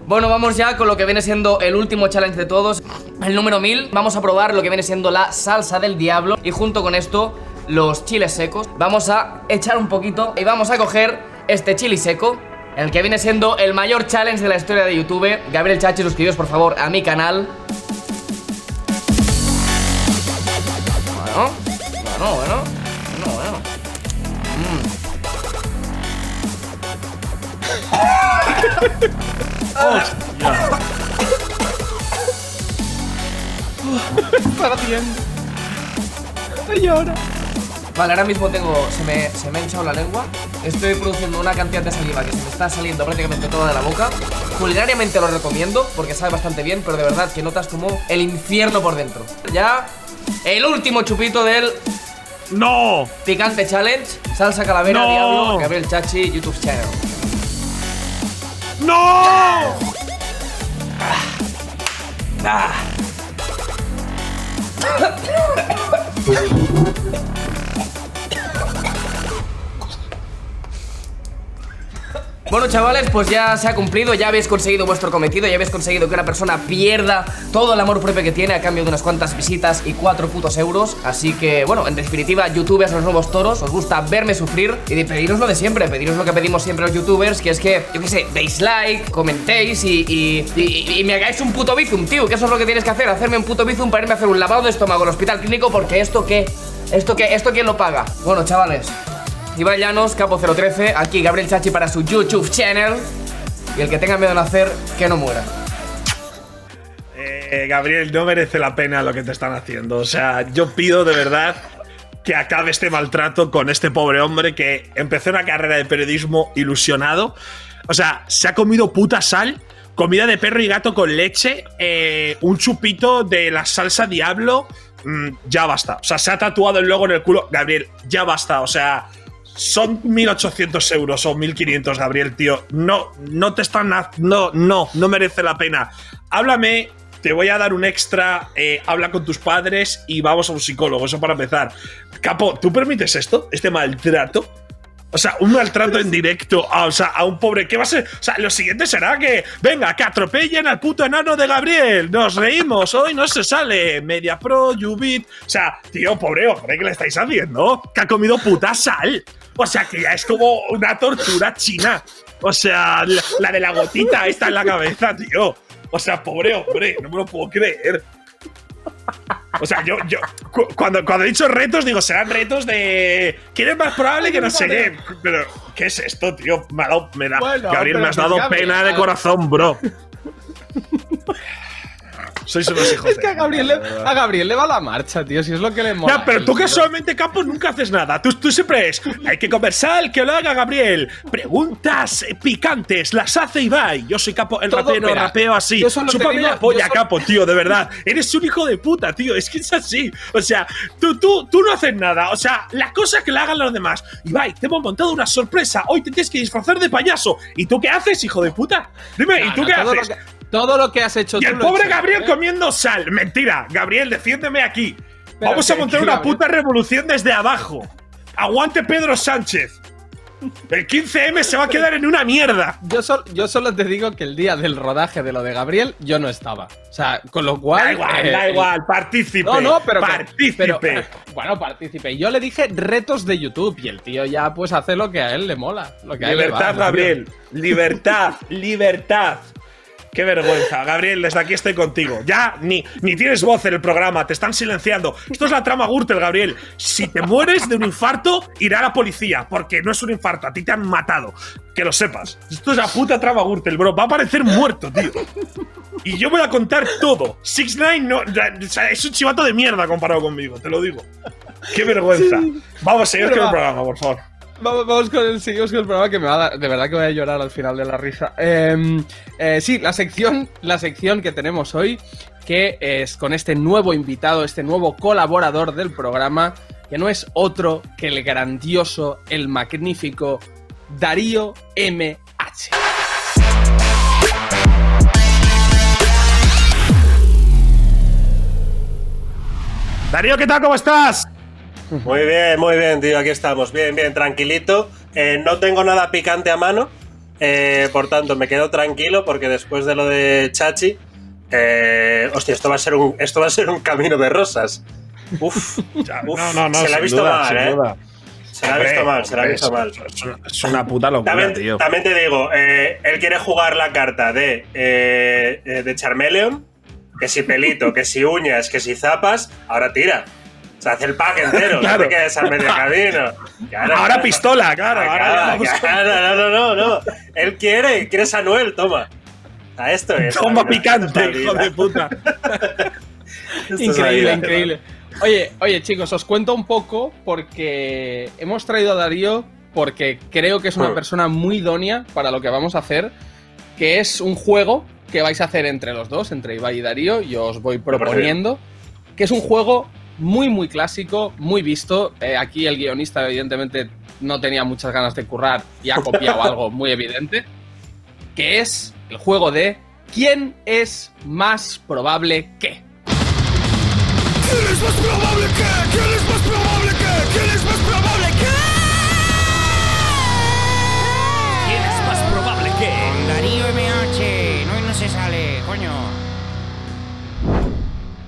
Bueno, vamos ya con lo que viene siendo el último challenge de todos, el número 1000. Vamos a probar lo que viene siendo la salsa del diablo y junto con esto los chiles secos. Vamos a echar un poquito y vamos a coger este chili seco, el que viene siendo el mayor challenge de la historia de YouTube. Gabriel Chachi, suscribíos por favor a mi canal. Bueno, bueno, bueno, <laughs> Vale, ahora mismo tengo. Se me, se me ha hinchado la lengua. Estoy produciendo una cantidad de saliva que se me está saliendo prácticamente toda de la boca. Culinariamente lo recomiendo porque sabe bastante bien, pero de verdad que notas como el infierno por dentro. Ya, el último chupito del ¡No! Picante Challenge, Salsa Calavera, No. Diablo, Gabriel Chachi, YouTube Channel. ¡No! <laughs> Bueno, chavales, pues ya se ha cumplido, ya habéis conseguido vuestro cometido, ya habéis conseguido que una persona pierda todo el amor propio que tiene a cambio de unas cuantas visitas y cuatro putos euros. Así que, bueno, en definitiva, youtubers, los nuevos toros, os gusta verme sufrir y de pediros lo de siempre, pediros lo que pedimos siempre los youtubers, que es que, yo qué sé, deis like, comentéis y, y, y- y me hagáis un puto bizum, tío, que eso es lo que tienes que hacer, hacerme un puto bizum para irme a hacer un lavado de estómago al hospital clínico, porque esto qué, esto qué, esto quién lo paga. Bueno, chavales. Ibai Llanos, Capo013, aquí Gabriel Chachi para su YouTube channel. Y el que tenga miedo de nacer, que no muera. Eh, Gabriel, no merece la pena lo que te están haciendo. O sea, yo pido de verdad que acabe este maltrato con este pobre hombre que empezó una carrera de periodismo ilusionado. O sea, se ha comido puta sal, comida de perro y gato con leche, eh, un chupito de la salsa diablo. Mm, ya basta. O sea, se ha tatuado el logo en el culo. Gabriel, ya basta. O sea, son 1800 euros o 1500, Gabriel, tío. No, no te están. No, no, no merece la pena. Háblame, te voy a dar un extra. eh, habla con tus padres y vamos a un psicólogo. Eso para empezar. Capo, ¿tú permites esto? ¿Este maltrato? O sea, un maltrato en directo a, o sea, a un pobre. ¿Qué va a ser? O sea, lo siguiente será que. Venga, que atropellen al puto enano de Gabriel. Nos reímos. Hoy no se sale. Media Pro, Ubit. O sea, tío, pobre hombre, ¿qué le estáis haciendo? Que ha comido puta sal. O sea, que ya es como una tortura china. O sea, la, la de la gotita esta en la cabeza, tío. O sea, pobre hombre, no me lo puedo creer. O sea, yo, yo cu- cuando, cuando he dicho retos, digo, serán retos de. ¿Quién es más probable que no sé qué? Pero, ¿qué es esto, tío? Me, ha dado- me da. Bueno, Gabriel, me has pues, dado Gabriel, pena de corazón, bro. Sois unos hijos Es que a Gabriel, le, a Gabriel le va la marcha, tío, si es lo que le mola. Ya, pero tú tío. casualmente, Campo, nunca haces nada. Tú, tú siempre es. Hay que comer sal, que lo haga Gabriel. Preguntas picantes, las hace Ibai. Yo soy Capo, el Todo, rapero, mira, rapeo así. digo- la polla, solo- Capo, tío, de verdad. Eres un hijo de puta, tío. Es que es así. O sea, tú, tú, tú no haces nada. O sea, la cosa que la hagan los demás. Ibai, te hemos montado una sorpresa. Hoy te tienes que disfrazar de payaso. ¿Y tú qué haces, hijo de puta? Dime, ¿y tú no, qué haces? Todo lo que has hecho Y tú el he pobre hecho, Gabriel ¿eh? comiendo sal. Mentira. Gabriel, defiéndeme aquí. Pero Vamos a montar una puta revolución desde abajo. Aguante Pedro Sánchez. El 15M se va a quedar en una mierda. Yo, sol- yo solo te digo que el día del rodaje de lo de Gabriel yo no estaba. O sea, con lo cual. Da igual, eh, da el- igual. Partícipe. No, no, pero. Partícipe. pero- bueno, partícipe. Yo le dije retos de YouTube y el tío ya pues hace lo que a él le mola. Lo que a él le libertad, va, tío. Gabriel. Libertad, <laughs> libertad. Qué vergüenza. Gabriel, desde aquí estoy contigo. Ya ni, ni tienes voz en el programa, te están silenciando. Esto es la trama Gürtel, Gabriel. Si te mueres de un infarto, irá a la policía, porque no es un infarto, a ti te han matado. Que lo sepas. Esto es la puta trama Gürtel, bro. Va a parecer muerto, tío. Y yo voy a contar todo. Six Nine no, es un chivato de mierda comparado conmigo, te lo digo. Qué vergüenza. Vamos a seguir Pero con el programa, por favor. Vamos, con el, seguimos con el programa que me va a de verdad que voy a llorar al final de la risa. Eh, eh, sí, la sección, la sección que tenemos hoy, que es con este nuevo invitado, este nuevo colaborador del programa, que no es otro que el grandioso, el magnífico Darío MH. Darío, ¿qué tal? ¿Cómo estás? Muy bien, muy bien, tío. Aquí estamos. Bien, bien, tranquilito. Eh, no tengo nada picante a mano. eh, por tanto, me quedo tranquilo porque después de lo de Chachi. eh, hostia, esto va a ser un, esto va a ser un camino de rosas. Uf, <laughs> Uf, no, no, no. se la ha visto duda, mal, ¿eh? duda. se la ha visto mal, se la ha visto mal. Es una, puta locura, También, tío. también te digo, eh, él quiere jugar la carta de, eh, de Charmeleon, que si pelito, que si uñas, que si zapas, ahora tira. Se hace el pack entero, Claro. no te quedes al medio camino. Claro, Ahora claro. pistola, claro. Ahora vamos con- claro, no, no, no, no. Él quiere, quiere Sanuel, toma. A esto es. Toma picante, hijo de puta. <laughs> Increíble, vida. increíble. Oye, oye, chicos, os cuento un poco porque hemos traído a Darío porque creo que es una persona muy idónea para lo que vamos a hacer, que es un juego que vais a hacer entre los dos, entre Ibai y Darío, y os voy proponiendo, que es un juego muy, muy clásico, muy visto. Eh, aquí el guionista, evidentemente, no tenía muchas ganas de currar y ha copiado <laughs> algo muy evidente, que es el juego de ¿Quién es más probable que? ¿Quién es más probable que? ¿Quién es más probable que? ¿Quién es más probable que? ¿Quién es más probable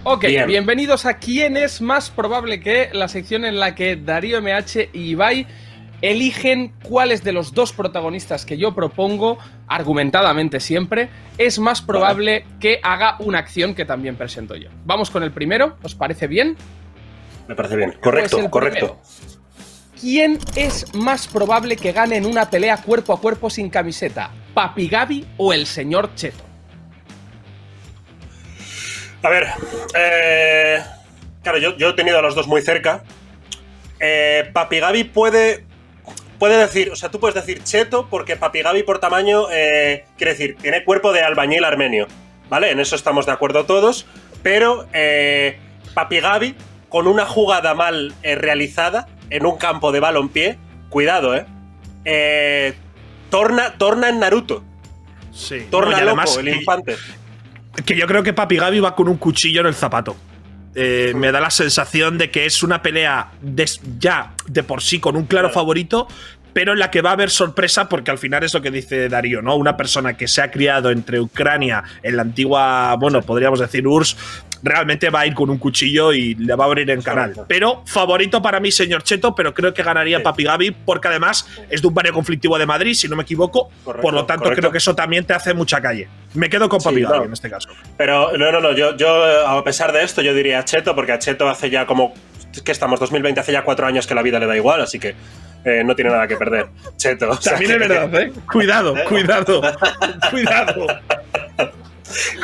Ok, Bien. bienvenidos a ¿Quién es más probable que? La sección en la que Darío MH y Ibai eligen cuáles de los dos protagonistas que yo propongo, argumentadamente siempre, es más probable que haga una acción que también presento yo. Vamos con el primero, ¿os parece bien? Me parece bien. Correcto, Pues correcto. ¿Quién es más probable que gane en una pelea cuerpo a cuerpo sin camiseta? ¿Papi Gaby o el señor Cheto? A ver, eh, claro, yo, yo he tenido a los dos muy cerca. Eh, Papi Gaby puede, puede decir, o sea, tú puedes decir cheto porque Papi Gaby por tamaño, eh, quiere decir, tiene cuerpo de albañil armenio, ¿vale? En eso estamos de acuerdo todos, pero eh, Papi Gaby, con una jugada mal eh, realizada en un campo de balompié, cuidado, ¿eh? eh torna, torna en Naruto, Sí. torna No, loco además, el infante. Que yo creo que Papi Gaby va con un cuchillo en el zapato. Eh, me da la sensación de que es una pelea ya de por sí con un claro Claro. favorito, pero en la que va a haber sorpresa porque al final es lo que dice Darío, ¿no? Una persona que se ha criado entre Ucrania en la antigua, bueno, podríamos decir URSS, realmente va a ir con un cuchillo y le va a abrir en canal. Pero favorito para mí, señor Cheto, pero creo que ganaría Sí. Papi Gaby porque además es de un barrio conflictivo de Madrid, si no me equivoco. Correcto, por lo tanto, correcto. creo que eso también te hace mucha calle. Me quedo con Sí, Papi Gaby no. en este caso. Pero no, no, no, yo, yo a pesar de esto yo diría Cheto, porque a Cheto hace ya como, que estamos? 2020, hace ya cuatro años que la vida le da igual, así que eh, no tiene nada que perder. Cheto. o sea También es que- verdad, ¿eh? Cuidado, cuidado, cuidado. <laughs>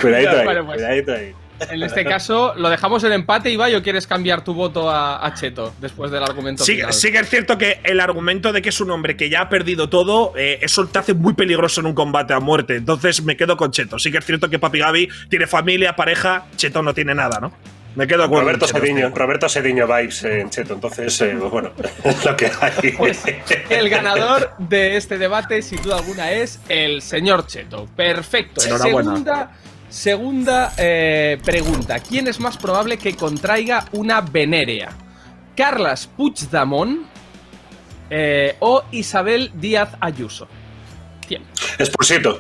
Cuidadito ahí, Vale, pues. cuidadito ahí. En este caso, ¿lo dejamos en empate, Ibai, o quieres cambiar tu voto a, a Cheto después del argumento Sí, final? sí que es cierto que el argumento de que es un hombre que ya ha perdido todo, eh, eso te hace muy peligroso en un combate a muerte. Entonces me quedo con Cheto. Sí que es cierto que Papi Gaby tiene familia, pareja, Cheto no tiene nada, ¿no? Me quedo con Roberto Cheto, Sediño. Roberto Sediño vibes en Cheto, entonces, eh, pues bueno, <laughs> es lo que hay. <laughs> Pues el ganador de este debate, sin duda alguna, es el señor Cheto. Perfecto. Enhorabuena. Segunda, segunda eh, pregunta. ¿Quién es más probable que contraiga una venérea? ¿Carlas Puigdemont eh, o Isabel Díaz Ayuso? ¿Quién? Expulsito.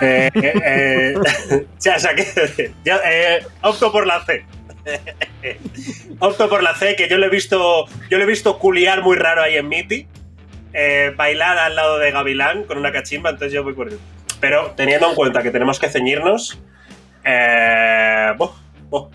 Eh, eh, eh, <laughs> ya, que- ya, eh, opto por la C. <laughs> opto por la C, que yo le he visto. Yo le he visto culiar muy raro ahí en Miti. bailar al lado de Gavilán con una cachimba, entonces yo voy por Pero teniendo en cuenta que tenemos que ceñirnos. Eh, buh, buh.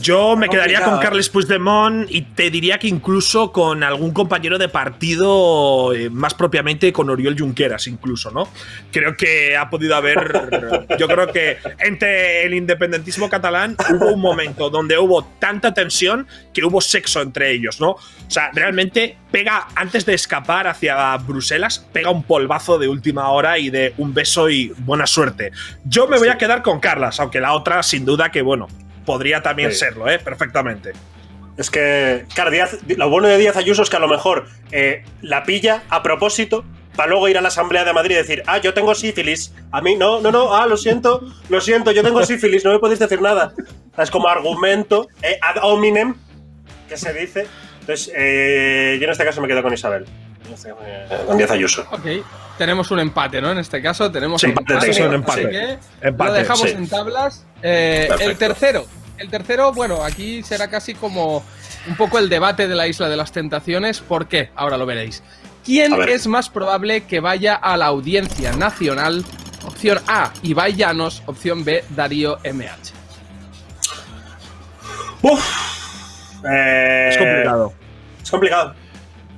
Yo me quedaría con. Carles Puigdemont y te diría que incluso con algún compañero de partido, eh, más propiamente con Oriol Junqueras, incluso, ¿no? Creo que ha podido haber. <laughs> Yo creo que entre el independentismo catalán hubo un momento donde hubo tanta tensión que hubo sexo entre ellos, ¿no? O sea, realmente pega, antes de escapar hacia Bruselas, pega un polvazo de última hora y de un beso y buena suerte. Yo me voy a quedar con Carlas, aunque la otra, sin duda, que bueno, podría también Sí. serlo, ¿eh? Perfectamente. Es que, claro, Díaz- lo bueno de Díaz Ayuso es que a lo mejor eh, la pilla a propósito para luego ir a la Asamblea de Madrid y decir, ah, yo tengo sífilis. A mí, no, no, no, ah, lo siento, lo siento, yo tengo sífilis, no me podéis decir nada. Es como argumento eh, ad hominem, que se dice. Entonces, eh, yo en este caso me quedo con Isabel. Díaz Ayuso. Ok, tenemos un empate, ¿no? En este caso tenemos Sí, empate. empate, sí, así empate. que Empate, lo dejamos sí. en tablas. Eh, el tercero. El tercero, bueno, aquí será casi como un poco el debate de la Isla de las Tentaciones. ¿Por qué? Ahora lo veréis. ¿Quién es más probable que vaya a la audiencia nacional? Opción A, Ibai Llanos. Opción B, Darío MH. Uf. Eh, Es complicado. Es complicado.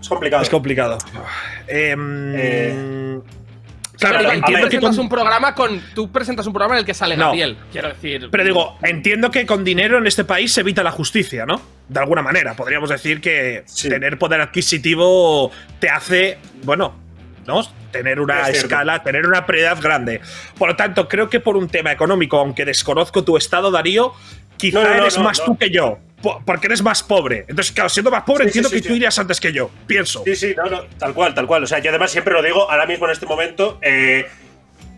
Es complicado. Es complicado. Em, Eh, claro, Pero, entiendo que con- un programa con. Tú presentas un programa en el que sale No. Gabriel. Quiero decir. Pero digo, entiendo que con dinero en este país se evita la justicia, ¿no? De alguna manera. Podríamos decir que Sí. tener poder adquisitivo te hace, bueno, ¿no? Tener una Es cierto. escala, tener una prioridad grande. Por lo tanto, creo que por un tema económico, aunque desconozco tu estado, Darío, quizá No, no, no, eres más tú que yo. po- Porque eres más pobre. Entonces, claro, siendo más pobre, Sí, entiendo sí, sí, que tú irías antes que yo. Pienso. Sí, sí, no, no, tal cual, tal cual. O sea, yo además siempre lo digo, ahora mismo en este momento, eh,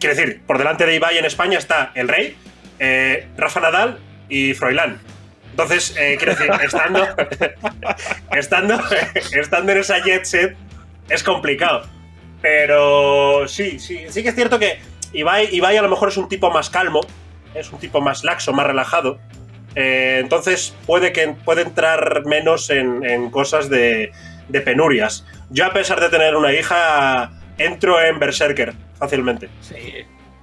quiero decir, por delante de Ibai en España está el Rey, eh, Rafa Nadal y Froilán. Entonces, eh, quiero decir, estando, <laughs> estando, estando en esa jet set es complicado. Pero sí, sí, sí que es cierto que Ibai, Ibai a lo mejor es un tipo más calmo. es un tipo más laxo, más relajado. Eh, entonces puede, que, puede entrar menos en, en cosas de, de penurias. Yo, a pesar de tener una hija, entro en Berserker fácilmente. Sí.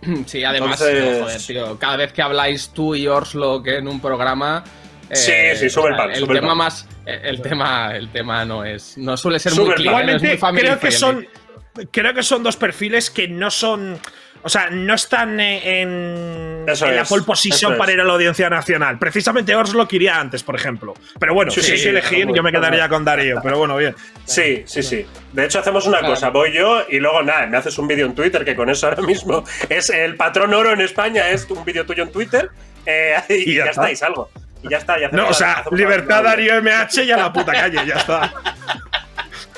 <clears throat> Sí, además, Entonces- joder, tío, cada vez que habláis tú y Orslo que en un programa. eh, Sí, sí, sube el pan, El sube el tema pan. más. eh, El tema, el tema no es. No suele ser Sube muy clean, no es muy creo que son. Creo que son dos perfiles que no son. O sea, no están en, la pole position para ir a la audiencia nacional. Precisamente Orslo iría antes, por ejemplo. Pero bueno, Sí, si hay sí, que elegir, yo me quedaría con Darío. Pero bueno, bien. Sí, sí, sí. De hecho, hacemos una Claro. cosa. Voy yo y luego nada, me haces un vídeo en Twitter, que con eso ahora mismo es el patrón oro en España, es un vídeo tuyo en Twitter eh, y, Y ya ya, está. está, y salgo. Y ya está. Y hacemos No, o sea, libertad Darío MH y a la puta calle, ya está.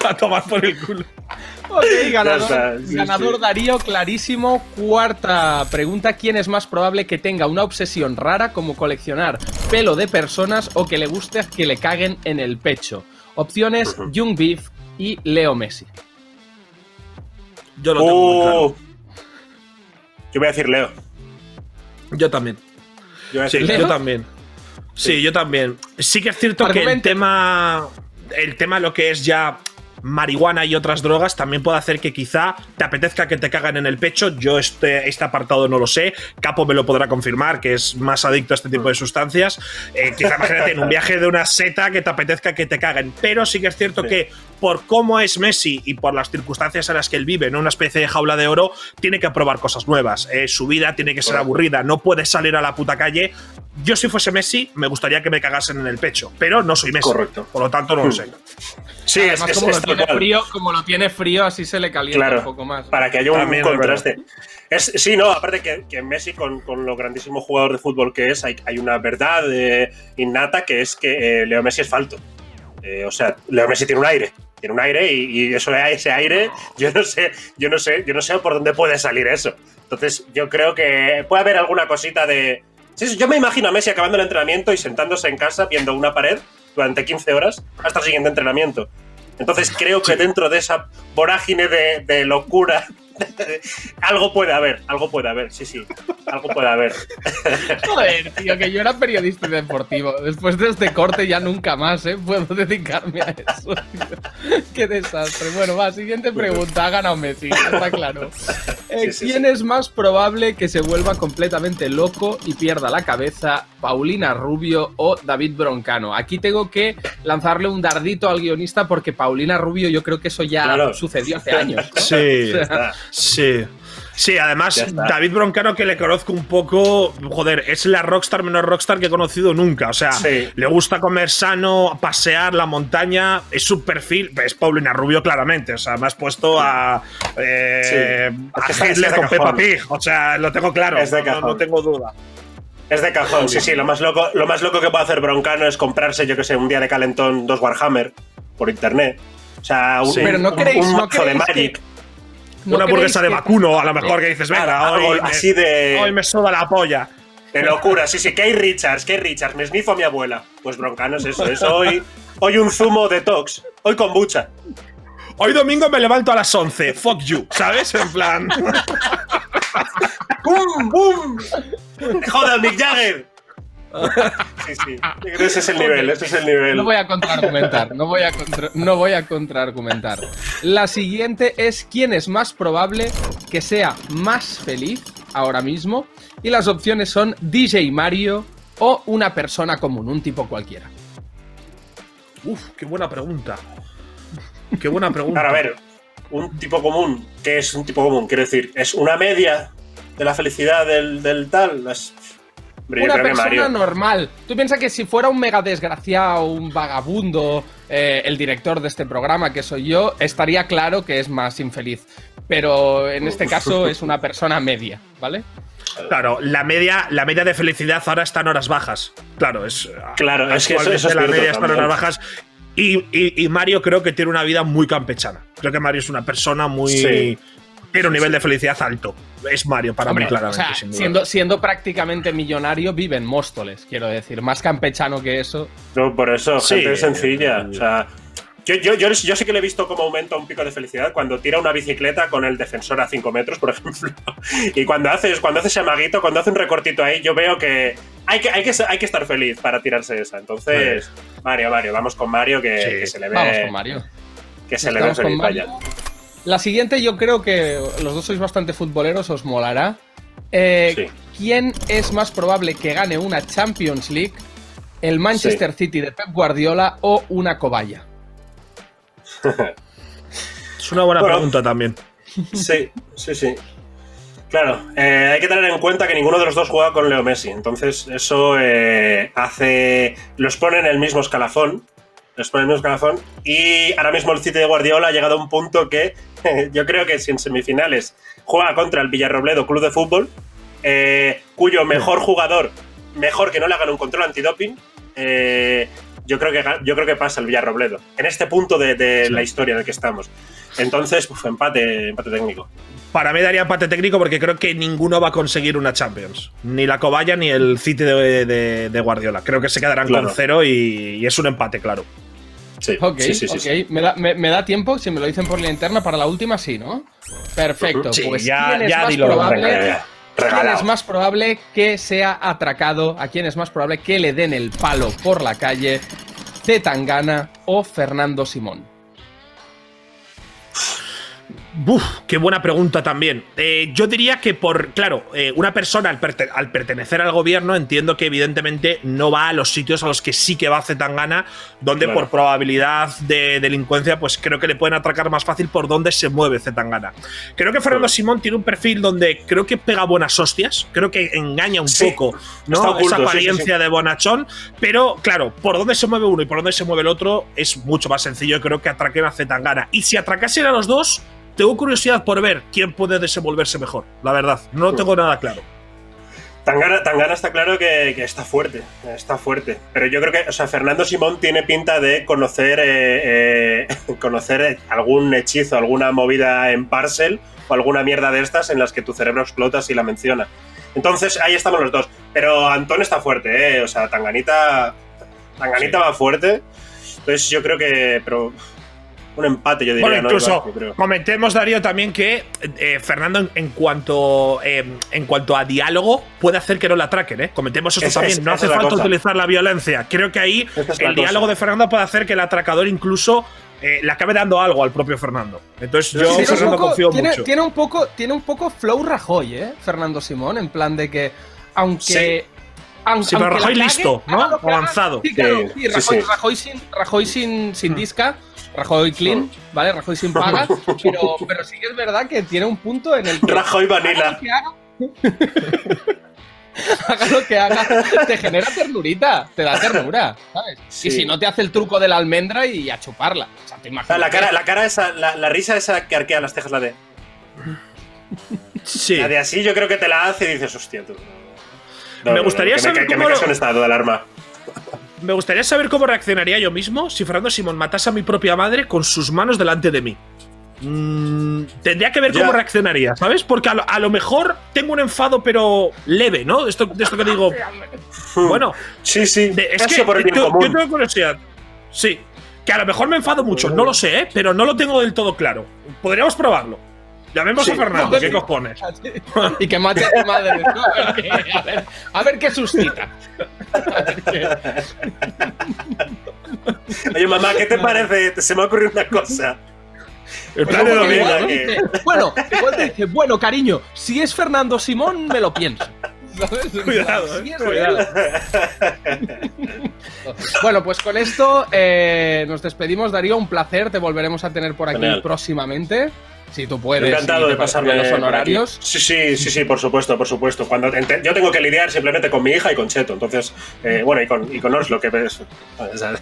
<laughs> A tomar por el culo. Ok, ganador, está, sí, ganador sí. Darío, clarísimo. Cuarta pregunta: ¿Quién es más probable que tenga una obsesión rara como coleccionar pelo de personas o que le guste que le caguen en el pecho? Opciones: Ujú. Young Beef y Leo Messi. Yo lo tengo muy claro. Uh, Yo voy a decir Leo. Yo también. Yo voy a Sí, yo también. Sí, Sí. yo también. Sí que es cierto que el tema. El tema, lo que es ya marihuana y otras drogas, también puede hacer que quizá te apetezca que te cagan en el pecho. Yo este, este apartado no lo sé. Capo me lo podrá confirmar, que es más adicto a este tipo de sustancias. Eh, quizá imagínate en un viaje de una seta que te apetezca que te caguen. Pero sí que es cierto Sí. que por cómo es Messi y por las circunstancias en las que él vive, en una especie de jaula de oro, tiene que probar cosas nuevas. Eh, su vida tiene que ser aburrida, no puede salir a la puta calle. Yo, si fuese Messi, me gustaría que me cagasen en el pecho, pero no soy Messi. Correcto. Por lo tanto, no lo Hmm. sé. Sí, es, Además, es, como, es lo tal tiene frío, como lo tiene frío, así se le calienta Claro, un poco más. Para que haya un También es contraste. Es, sí, no, aparte que, que Messi, con, con lo grandísimo jugador de fútbol que es, hay, hay una verdad eh, innata que es que eh, Leo Messi es falto. Eh, o sea, Leo Messi tiene un aire. Tiene un aire y, y eso, ese aire, yo no sé, yo no sé, yo no sé por dónde puede salir eso. Entonces, yo creo que puede haber alguna cosita de. Sí, sí, yo me imagino a Messi acabando el entrenamiento y sentándose en casa viendo una pared durante 15 horas hasta el siguiente entrenamiento. Entonces creo que dentro de esa vorágine de, de locura, <laughs> algo puede haber, algo puede haber, sí, sí, algo puede haber. <laughs> Joder, tío, que yo era periodista deportivo. Después de este corte ya nunca más, ¿eh? Puedo dedicarme a eso. tío. Qué desastre. Bueno, va, siguiente pregunta. Ha ganado Messi, está claro. Eh, Sí, sí, ¿Quién es más probable que se vuelva completamente loco y pierda la cabeza? ¿Paulina Rubio o David Broncano? Aquí tengo que lanzarle un dardito al guionista porque Paulina Rubio yo creo que eso ya Claro. sucedió hace <laughs> años. ¿no? Sí, <laughs> O sea, Está. sí. Sí, además. David Broncano, que le conozco un poco, joder, es la rockstar menos rockstar que he conocido nunca. O sea, Sí. le gusta comer sano, pasear la montaña, es su perfil, es Paulina Rubio claramente. O sea, me has puesto a, eh, Sí. a Es que es Hitler de con Peppa. Pig. O sea, lo tengo claro, Es de no- no, cajón. no tengo duda. Es de cajón, sí, sí, lo más loco, lo más loco que puede hacer Broncano es comprarse, yo que sé, un día de calentón dos Warhammer por internet. O sea, un, Sí. Pero no un- creéis- un no mazo de que- Magic. ¿No Una hamburguesa de vacuno, a lo mejor que dices, venga, Claro, hoy, algo me, así de- hoy me soda la polla. De locura, sí, sí, Kate Richards, Kate Richards, me esnifo a mi abuela. Pues Broncano es eso, es hoy, hoy un zumo detox, hoy kombucha. Hoy domingo me levanto a las 11. Fuck you, ¿sabes? En plan. <laughs> ¡Bum, bum! ¡Joder, Mick Jagger! <laughs> Sí, sí, ese es el nivel, ese es el nivel. No voy a contraargumentar, no voy a, contra- no voy a contraargumentar. La siguiente es quién es más probable que sea más feliz ahora mismo. Y las opciones son DJ Mario o una persona común, un tipo cualquiera. Uf, qué buena pregunta. Qué buena pregunta. Ahora, a ver, un tipo común, ¿qué es un tipo común? Quiero decir, ¿es una media de la felicidad del, del tal? Es- Una persona Mario. normal. Tú piensas que si fuera un mega desgraciado, un vagabundo, eh, el director de este programa, que soy yo, estaría claro que es más infeliz. Pero en este caso <laughs> es una persona media, ¿vale? Claro, la media, la media de felicidad ahora está en horas bajas. Claro, es. Claro, es que eso- es la media está en horas bajas. Y, y- y Mario creo que tiene una vida muy campechana. Creo que Mario es una persona muy. Sí. Tiene un nivel de felicidad alto. Es Mario para Hombre, mí, claramente. o sea, sin duda. siendo, siendo prácticamente millonario, vive en Móstoles, quiero decir. Más campechano que eso. No, por eso, Sí, gente sencilla. eh, O sea, Yo, yo, yo, yo sí que le he visto como aumenta un pico de felicidad cuando tira una bicicleta con el defensor a 5 metros, por <laughs> ejemplo. Y cuando haces, cuando hace ese amaguito, cuando hace un recortito ahí, yo veo que hay que, hay que, hay que estar feliz para tirarse esa. Entonces, Mario, Mario, vamos con Mario que, Sí. que se le ve. Vamos con Mario. Que se le ve Estamos con feliz, Mario. vaya. La siguiente yo creo que los dos sois bastante futboleros, os molará. Eh, Sí. ¿Quién es más probable que gane una Champions League? ¿El Manchester City de Pep Guardiola o una cobaya? Es una buena Bueno. pregunta también. Sí, sí, sí. Claro, eh, hay que tener en cuenta que ninguno de los dos juega con Leo Messi. Entonces, eso eh, hace. Los pone en el mismo escalafón. Los pone el mismo. Y ahora mismo el City de Guardiola ha llegado a un punto que <laughs> yo creo que si en semifinales juega contra el Villarrobledo Club de Fútbol, eh, cuyo mejor jugador, mejor que no le hagan un control antidoping, eh, yo, creo que, yo creo que pasa el Villarrobledo. En este punto de, de la historia en el que estamos. Entonces, uf, empate, empate técnico. Para mí daría empate técnico porque creo que ninguno va a conseguir una Champions. Ni la Cobaya ni el City de, de- de Guardiola. Creo que se quedarán Claro. con cero y, y es un empate, claro. Sí, Ok, sí, sí, sí, ok. sí. ¿Me, da, me- me da tiempo? Si me lo dicen por la interna, para la última sí, ¿no? Perfecto. Pues ya- ¿quién es ya más dilo, probable? ¿Quién es más probable que sea atracado? ¿A quién es más probable que le den el palo por la calle? ¿Zetangana o Fernando Simón? Buf, qué buena pregunta también. Eh, yo diría que por, claro, eh, una persona al, perte- al pertenecer al gobierno entiendo que evidentemente no va a los sitios a los que sí que va Zetangana, donde Claro. por probabilidad de delincuencia, pues creo que le pueden atracar más fácil por donde se mueve Zetangana. Creo que Fernando Claro. Simón tiene un perfil donde creo que pega buenas hostias, creo que engaña un Sí, poco, ¿no? está oculto, Esa sí, apariencia sí. de bonachón, pero claro, por donde se mueve uno y por donde se mueve el otro es mucho más sencillo, creo que atraquen a Zetangana. Y si atracasen a los dos, tengo curiosidad por ver quién puede desenvolverse mejor, la verdad. No tengo nada claro. Tangana, Tangana está claro que, que está fuerte, está fuerte. Pero yo creo que, o sea, Fernando Simón tiene pinta de conocer, eh, eh, <laughs> conocer algún hechizo, alguna movida en parcel o alguna mierda de estas en las que tu cerebro explota si la menciona. Entonces ahí estamos los dos. Pero Antón está fuerte, ¿eh? O sea, Tanganita, Tanganita va fuerte. Entonces yo creo que, pero un empate yo diría. Bueno, ¿no? incluso creo. comentemos, Darío, también que eh, Fernando, en, en cuanto, eh, en cuanto a diálogo, puede hacer que no la atraquen. ¿eh? Comentemos esto Esa también. es- no hace es falta cosa. utilizar la violencia. Creo que ahí es el diálogo cosa. de Fernando puede hacer que el atracador incluso eh, le acabe dando algo al propio Fernando. Entonces yo, Tiene un Fernando, poco- confío tiene, mucho. tiene un poco, tiene un poco flow Rajoy, ¿eh? Fernando Simón, en plan de que, aunque. Sí. aun- Sí, pero aunque Rajoy cague, listo, ¿no? Avanzado. Sí, claro, Sí, sí, sí, Rajoy, sí. Rajoy sin, Rajoy sin, sin disca, Rajoy clean, ¿vale? Rajoy sin paga, <laughs> pero, pero sí que es verdad que tiene un punto en el que. Rajoy haga Vanilla. lo que haga, <laughs> haga lo que haga, te genera ternurita, te da ternura, ¿sabes? Sí. Y si no te hace el truco de la almendra y a chuparla. O sea, te imaginas. La cara, la cara esa, la, la risa esa que arquea las cejas, la de. Sí. La de así yo creo que te la hace y dices, hostia, tú. No, Me no, gustaría que saber me, que cómo me lo- en estado de alarma. Me gustaría saber cómo reaccionaría yo mismo si Fernando Simón matase a mi propia madre con sus manos delante de mí. Mm, tendría que ver Ya. cómo reaccionaría, ¿sabes? Porque a lo, a lo mejor tengo un enfado, pero leve, ¿no? Esto, de esto que digo. Bueno, Sí, sí. de- es que por el yo, yo tengo curiosidad. Sí. Que a lo mejor me enfado mucho, no lo sé, ¿eh? Pero no lo tengo del todo claro. Podríamos probarlo. Llamemos Sí. a Fernando, ¿qué Sí. cojones? <laughs> y que mate a tu madre. ¿no? <laughs> A, ver qué, a, ver, a ver qué suscita. A ver qué- Oye, mamá, ¿qué te parece? Se me ha ocurrido una cosa. El plan de como que domingo, igual, ¿no? que- dice, bueno, igual te dice, bueno, cariño, si es Fernando Simón, me lo pienso. <laughs> Cuidado, eh, es cuidado. Bueno, pues con esto eh, nos despedimos, Darío. Un placer, te volveremos a tener por aquí Genial. próximamente. Si tú puedes. Encantado de pasarme los honorarios. Sí, sí, sí, sí, por supuesto, por supuesto. Cuando yo tengo que lidiar simplemente con mi hija y con Cheto, entonces, eh, bueno, y con, y con Oslo, que es. <laughs>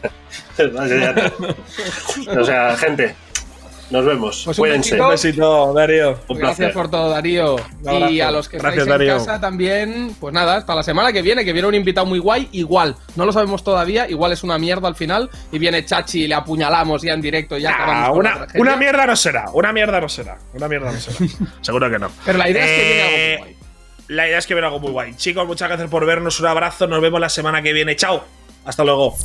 <laughs> <laughs> O sea, gente, nos vemos. Pues un Cuídense. besito. Un besito, Darío. Un Gracias placer. por todo, Darío. Un. Y a los que Gracias, estáis en Darío. casa también, pues nada, hasta la semana que viene, que viene un invitado muy guay, igual. No lo sabemos todavía, igual es una mierda al final. Y viene Chachi y le apuñalamos ya en directo y ya acabamos Ah, una, una mierda no será, una mierda no será, una mierda no será. <laughs> Seguro que no. Pero la idea es que viene algo Eh, muy guay. La idea es que viene algo muy guay. Chicos, muchas gracias por vernos. Un abrazo. Nos vemos la semana que viene. Chao. Hasta luego.